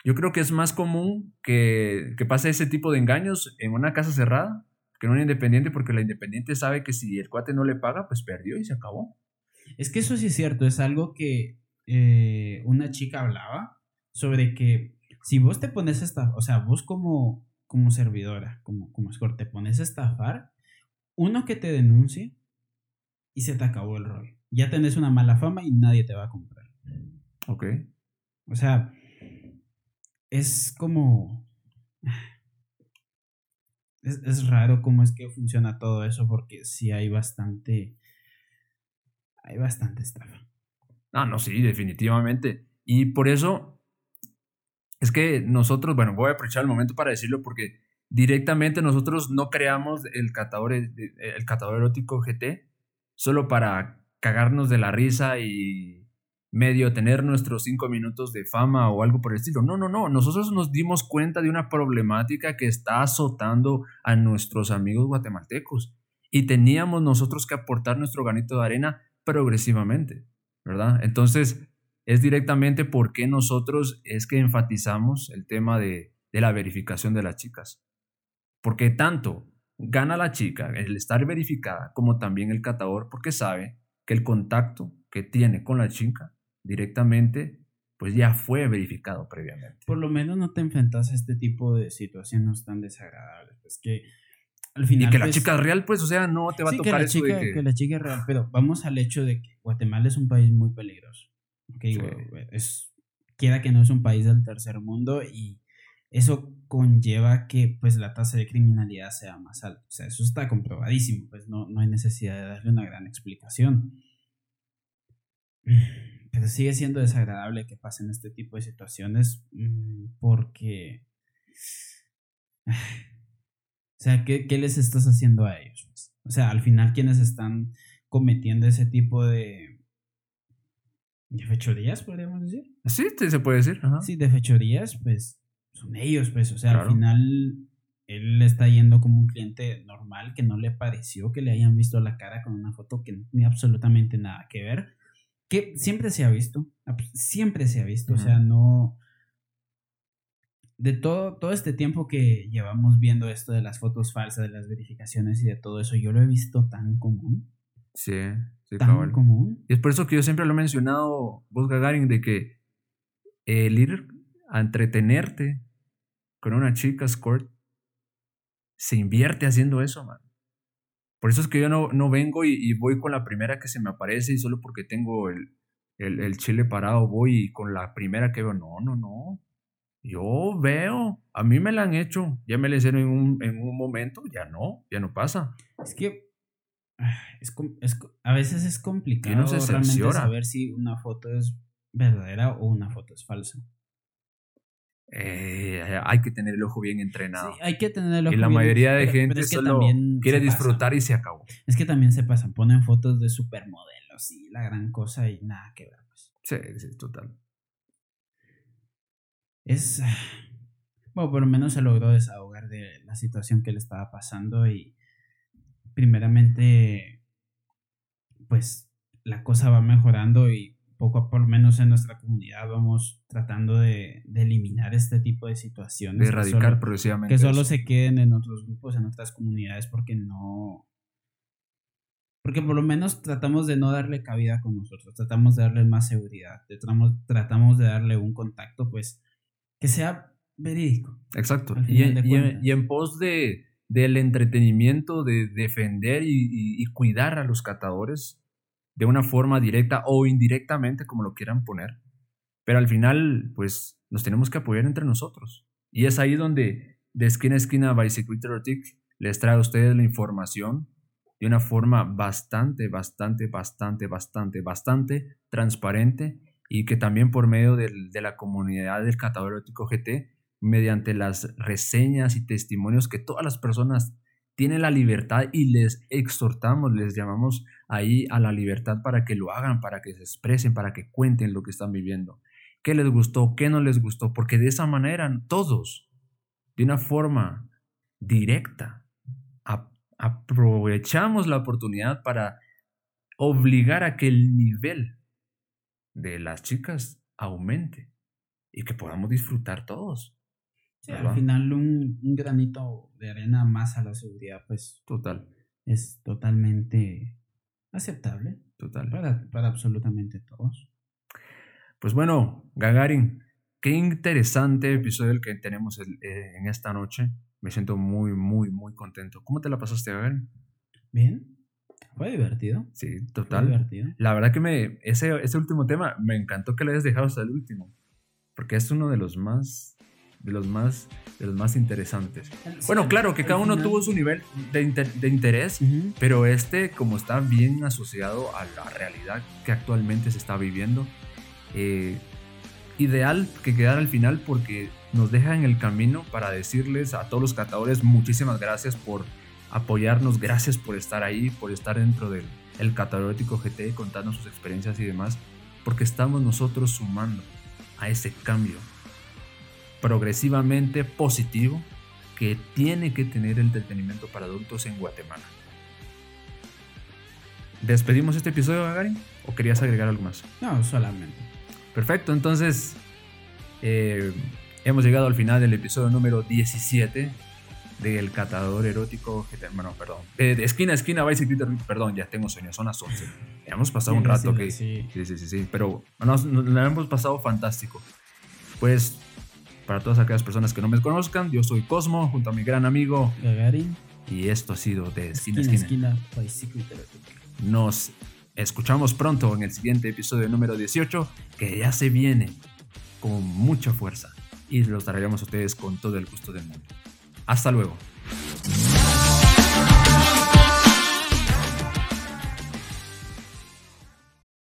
Yo creo que es más común que, que pase ese tipo de engaños en una casa cerrada que en una independiente porque la independiente sabe que si el cuate no le paga, pues perdió y se acabó. Es que eso sí es cierto, es algo que eh, una chica hablaba sobre que si vos te pones a estafar, o sea, vos como, como servidora, como, como escort, te pones a estafar, uno que te denuncie y se te acabó el rollo. Ya tenés una mala fama y nadie te va a comprar. Ok. O sea, es como... Es, es raro cómo es que funciona todo eso porque sí hay bastante... Hay bastante estafa. Ah, no, sí, definitivamente. Y por eso es que nosotros, bueno, voy a aprovechar el momento para decirlo porque directamente nosotros no creamos el catador, el catador erótico GT solo para cagarnos de la risa y medio tener nuestros cinco minutos de fama o algo por el estilo. No, no, no. Nosotros nos dimos cuenta de una problemática que está azotando a nuestros amigos guatemaltecos y teníamos nosotros que aportar nuestro granito de arena progresivamente, ¿verdad? Entonces, es directamente porque nosotros es que enfatizamos el tema de, la verificación de las chicas. Porque tanto gana la chica el estar verificada como también el catador porque sabe que el contacto que tiene con la chica directamente pues ya fue verificado previamente. Por lo menos no te enfrentas a este tipo de situaciones tan desagradables. Pues que al final... y que la pues, chica es real, pues, o sea, no te va sí, a que tocar la, eso chica, de que... que la chica es real, pero vamos al hecho de que Guatemala es un país muy peligroso. Ok, Sí. güey, es, quiera que no es un país del tercer mundo y eso conlleva que pues la tasa de criminalidad sea más alta. O sea, eso está comprobadísimo, pues no, no hay necesidad de darle una gran explicación. Pero sigue siendo desagradable que pasen este tipo de situaciones mm, porque... O sea, ¿qué, ¿qué, les estás haciendo a ellos? Pues? O sea, al final quienes están cometiendo ese tipo de, de fechorías, podríamos decir. Sí, se puede decir. Ajá. Sí, de fechorías, pues son ellos, pues. O sea, Claro. al final él está yendo como un cliente normal que no le pareció que le hayan visto la cara con una foto que no tiene absolutamente nada que ver. Que siempre se ha visto, ab- siempre se ha visto, o sea, no... De todo, todo este tiempo que llevamos viendo esto de las fotos falsas, de las verificaciones y de todo eso, yo lo he visto tan común, Sí, sí, tan cabal. común. Y es por eso que yo siempre lo he mencionado, vos Gagarin, de que el ir a entretenerte con una chica escort se invierte haciendo eso, man. Por eso es que yo no, no vengo y, voy con la primera que se me aparece y solo porque tengo el, el, chile parado voy con la primera que veo. No, no, no. Yo veo, a mí me la han hecho, ya me la hicieron en un, en un momento, ya no, ya no pasa. Es que es, es, a veces es complicado no realmente saber si una foto es verdadera o una foto es falsa. Eh, hay que tener el ojo bien entrenado. Sí, hay que tener el ojo Y la mayoría de gente solo quiere disfrutar y se acabó. Es que también se pasan, ponen fotos de supermodelos y la gran cosa y nada que ver. Pues. Sí, sí, total. Es. Bueno, por lo menos se logró desahogar de la situación que le estaba pasando y primeramente, pues la cosa va mejorando y poco a por lo menos en nuestra comunidad vamos tratando de, eliminar este tipo de situaciones. De erradicar progresivamente. Que solo se queden en otros grupos, en otras comunidades, porque no... Porque por lo menos tratamos de no darle cabida con nosotros, tratamos de darle más seguridad, tratamos, tratamos de darle un contacto, pues, que sea verídico. Exacto. Y en, pos de, del entretenimiento, de defender y cuidar a los catadores, de una forma directa o indirectamente, como lo quieran poner. Pero al final, pues nos tenemos que apoyar entre nosotros. Y es ahí donde de esquina a esquina Bicycle Erotic les trae a ustedes la información de una forma bastante, bastante, bastante, bastante, bastante transparente y que también por medio de la comunidad del catador erótico GT, mediante las reseñas y testimonios que todas las personas tienen la libertad y les exhortamos, les llamamos ahí a la libertad para que lo hagan, para que se expresen, para que cuenten lo que están viviendo. ¿Qué les gustó? ¿Qué no les gustó? Porque de esa manera todos, de una forma directa, aprovechamos la oportunidad para obligar a que el nivel de las chicas aumente y que podamos disfrutar todos al final un, granito de arena más a la seguridad, pues total. Es totalmente aceptable. Total. Para, para absolutamente todos. Pues bueno, Gagarin, qué interesante episodio el que tenemos eh, en esta noche. Me siento muy, muy, muy contento. ¿Cómo te la pasaste, Gagarin? Bien. Fue divertido. Sí, total. Fue divertido. La verdad que me, ese, ese último tema me encantó que lo hayas dejado hasta el último. Porque es uno de los más de los más, de los más interesantes. bueno, claro que cada uno tuvo su nivel de, de interés, pero este, como está bien asociado a la realidad que actualmente se está viviendo, eh, ideal que quedara al final porque nos deja en el camino para decirles a todos los catadores muchísimas gracias por apoyarnos, gracias por estar ahí, por estar dentro del el GT, contarnos sus experiencias y demás, porque estamos nosotros sumando a ese cambio progresivamente positivo que tiene que tener el entretenimiento para adultos en Guatemala. ¿Despedimos este episodio, Gagarin? ¿O querías agregar algo más? No, solamente. Perfecto, entonces eh, hemos llegado al final del episodio número 17 del catador erótico, bueno, perdón, eh, de esquina a esquina, Vice perdón, ya tengo sueño, son las 11. Ya hemos pasado un rato que... Sí, sí, sí, sí, pero nos, nos, hemos pasado fantástico. Pues para todas aquellas personas que no me conozcan, yo soy Cosmo, junto a mi gran amigo Gagarin. Y esto ha sido de Esquina a Esquina. Nos escuchamos pronto en el siguiente episodio número 18, que ya se viene con mucha fuerza. Y los traeremos a ustedes con todo el gusto del mundo. Hasta luego.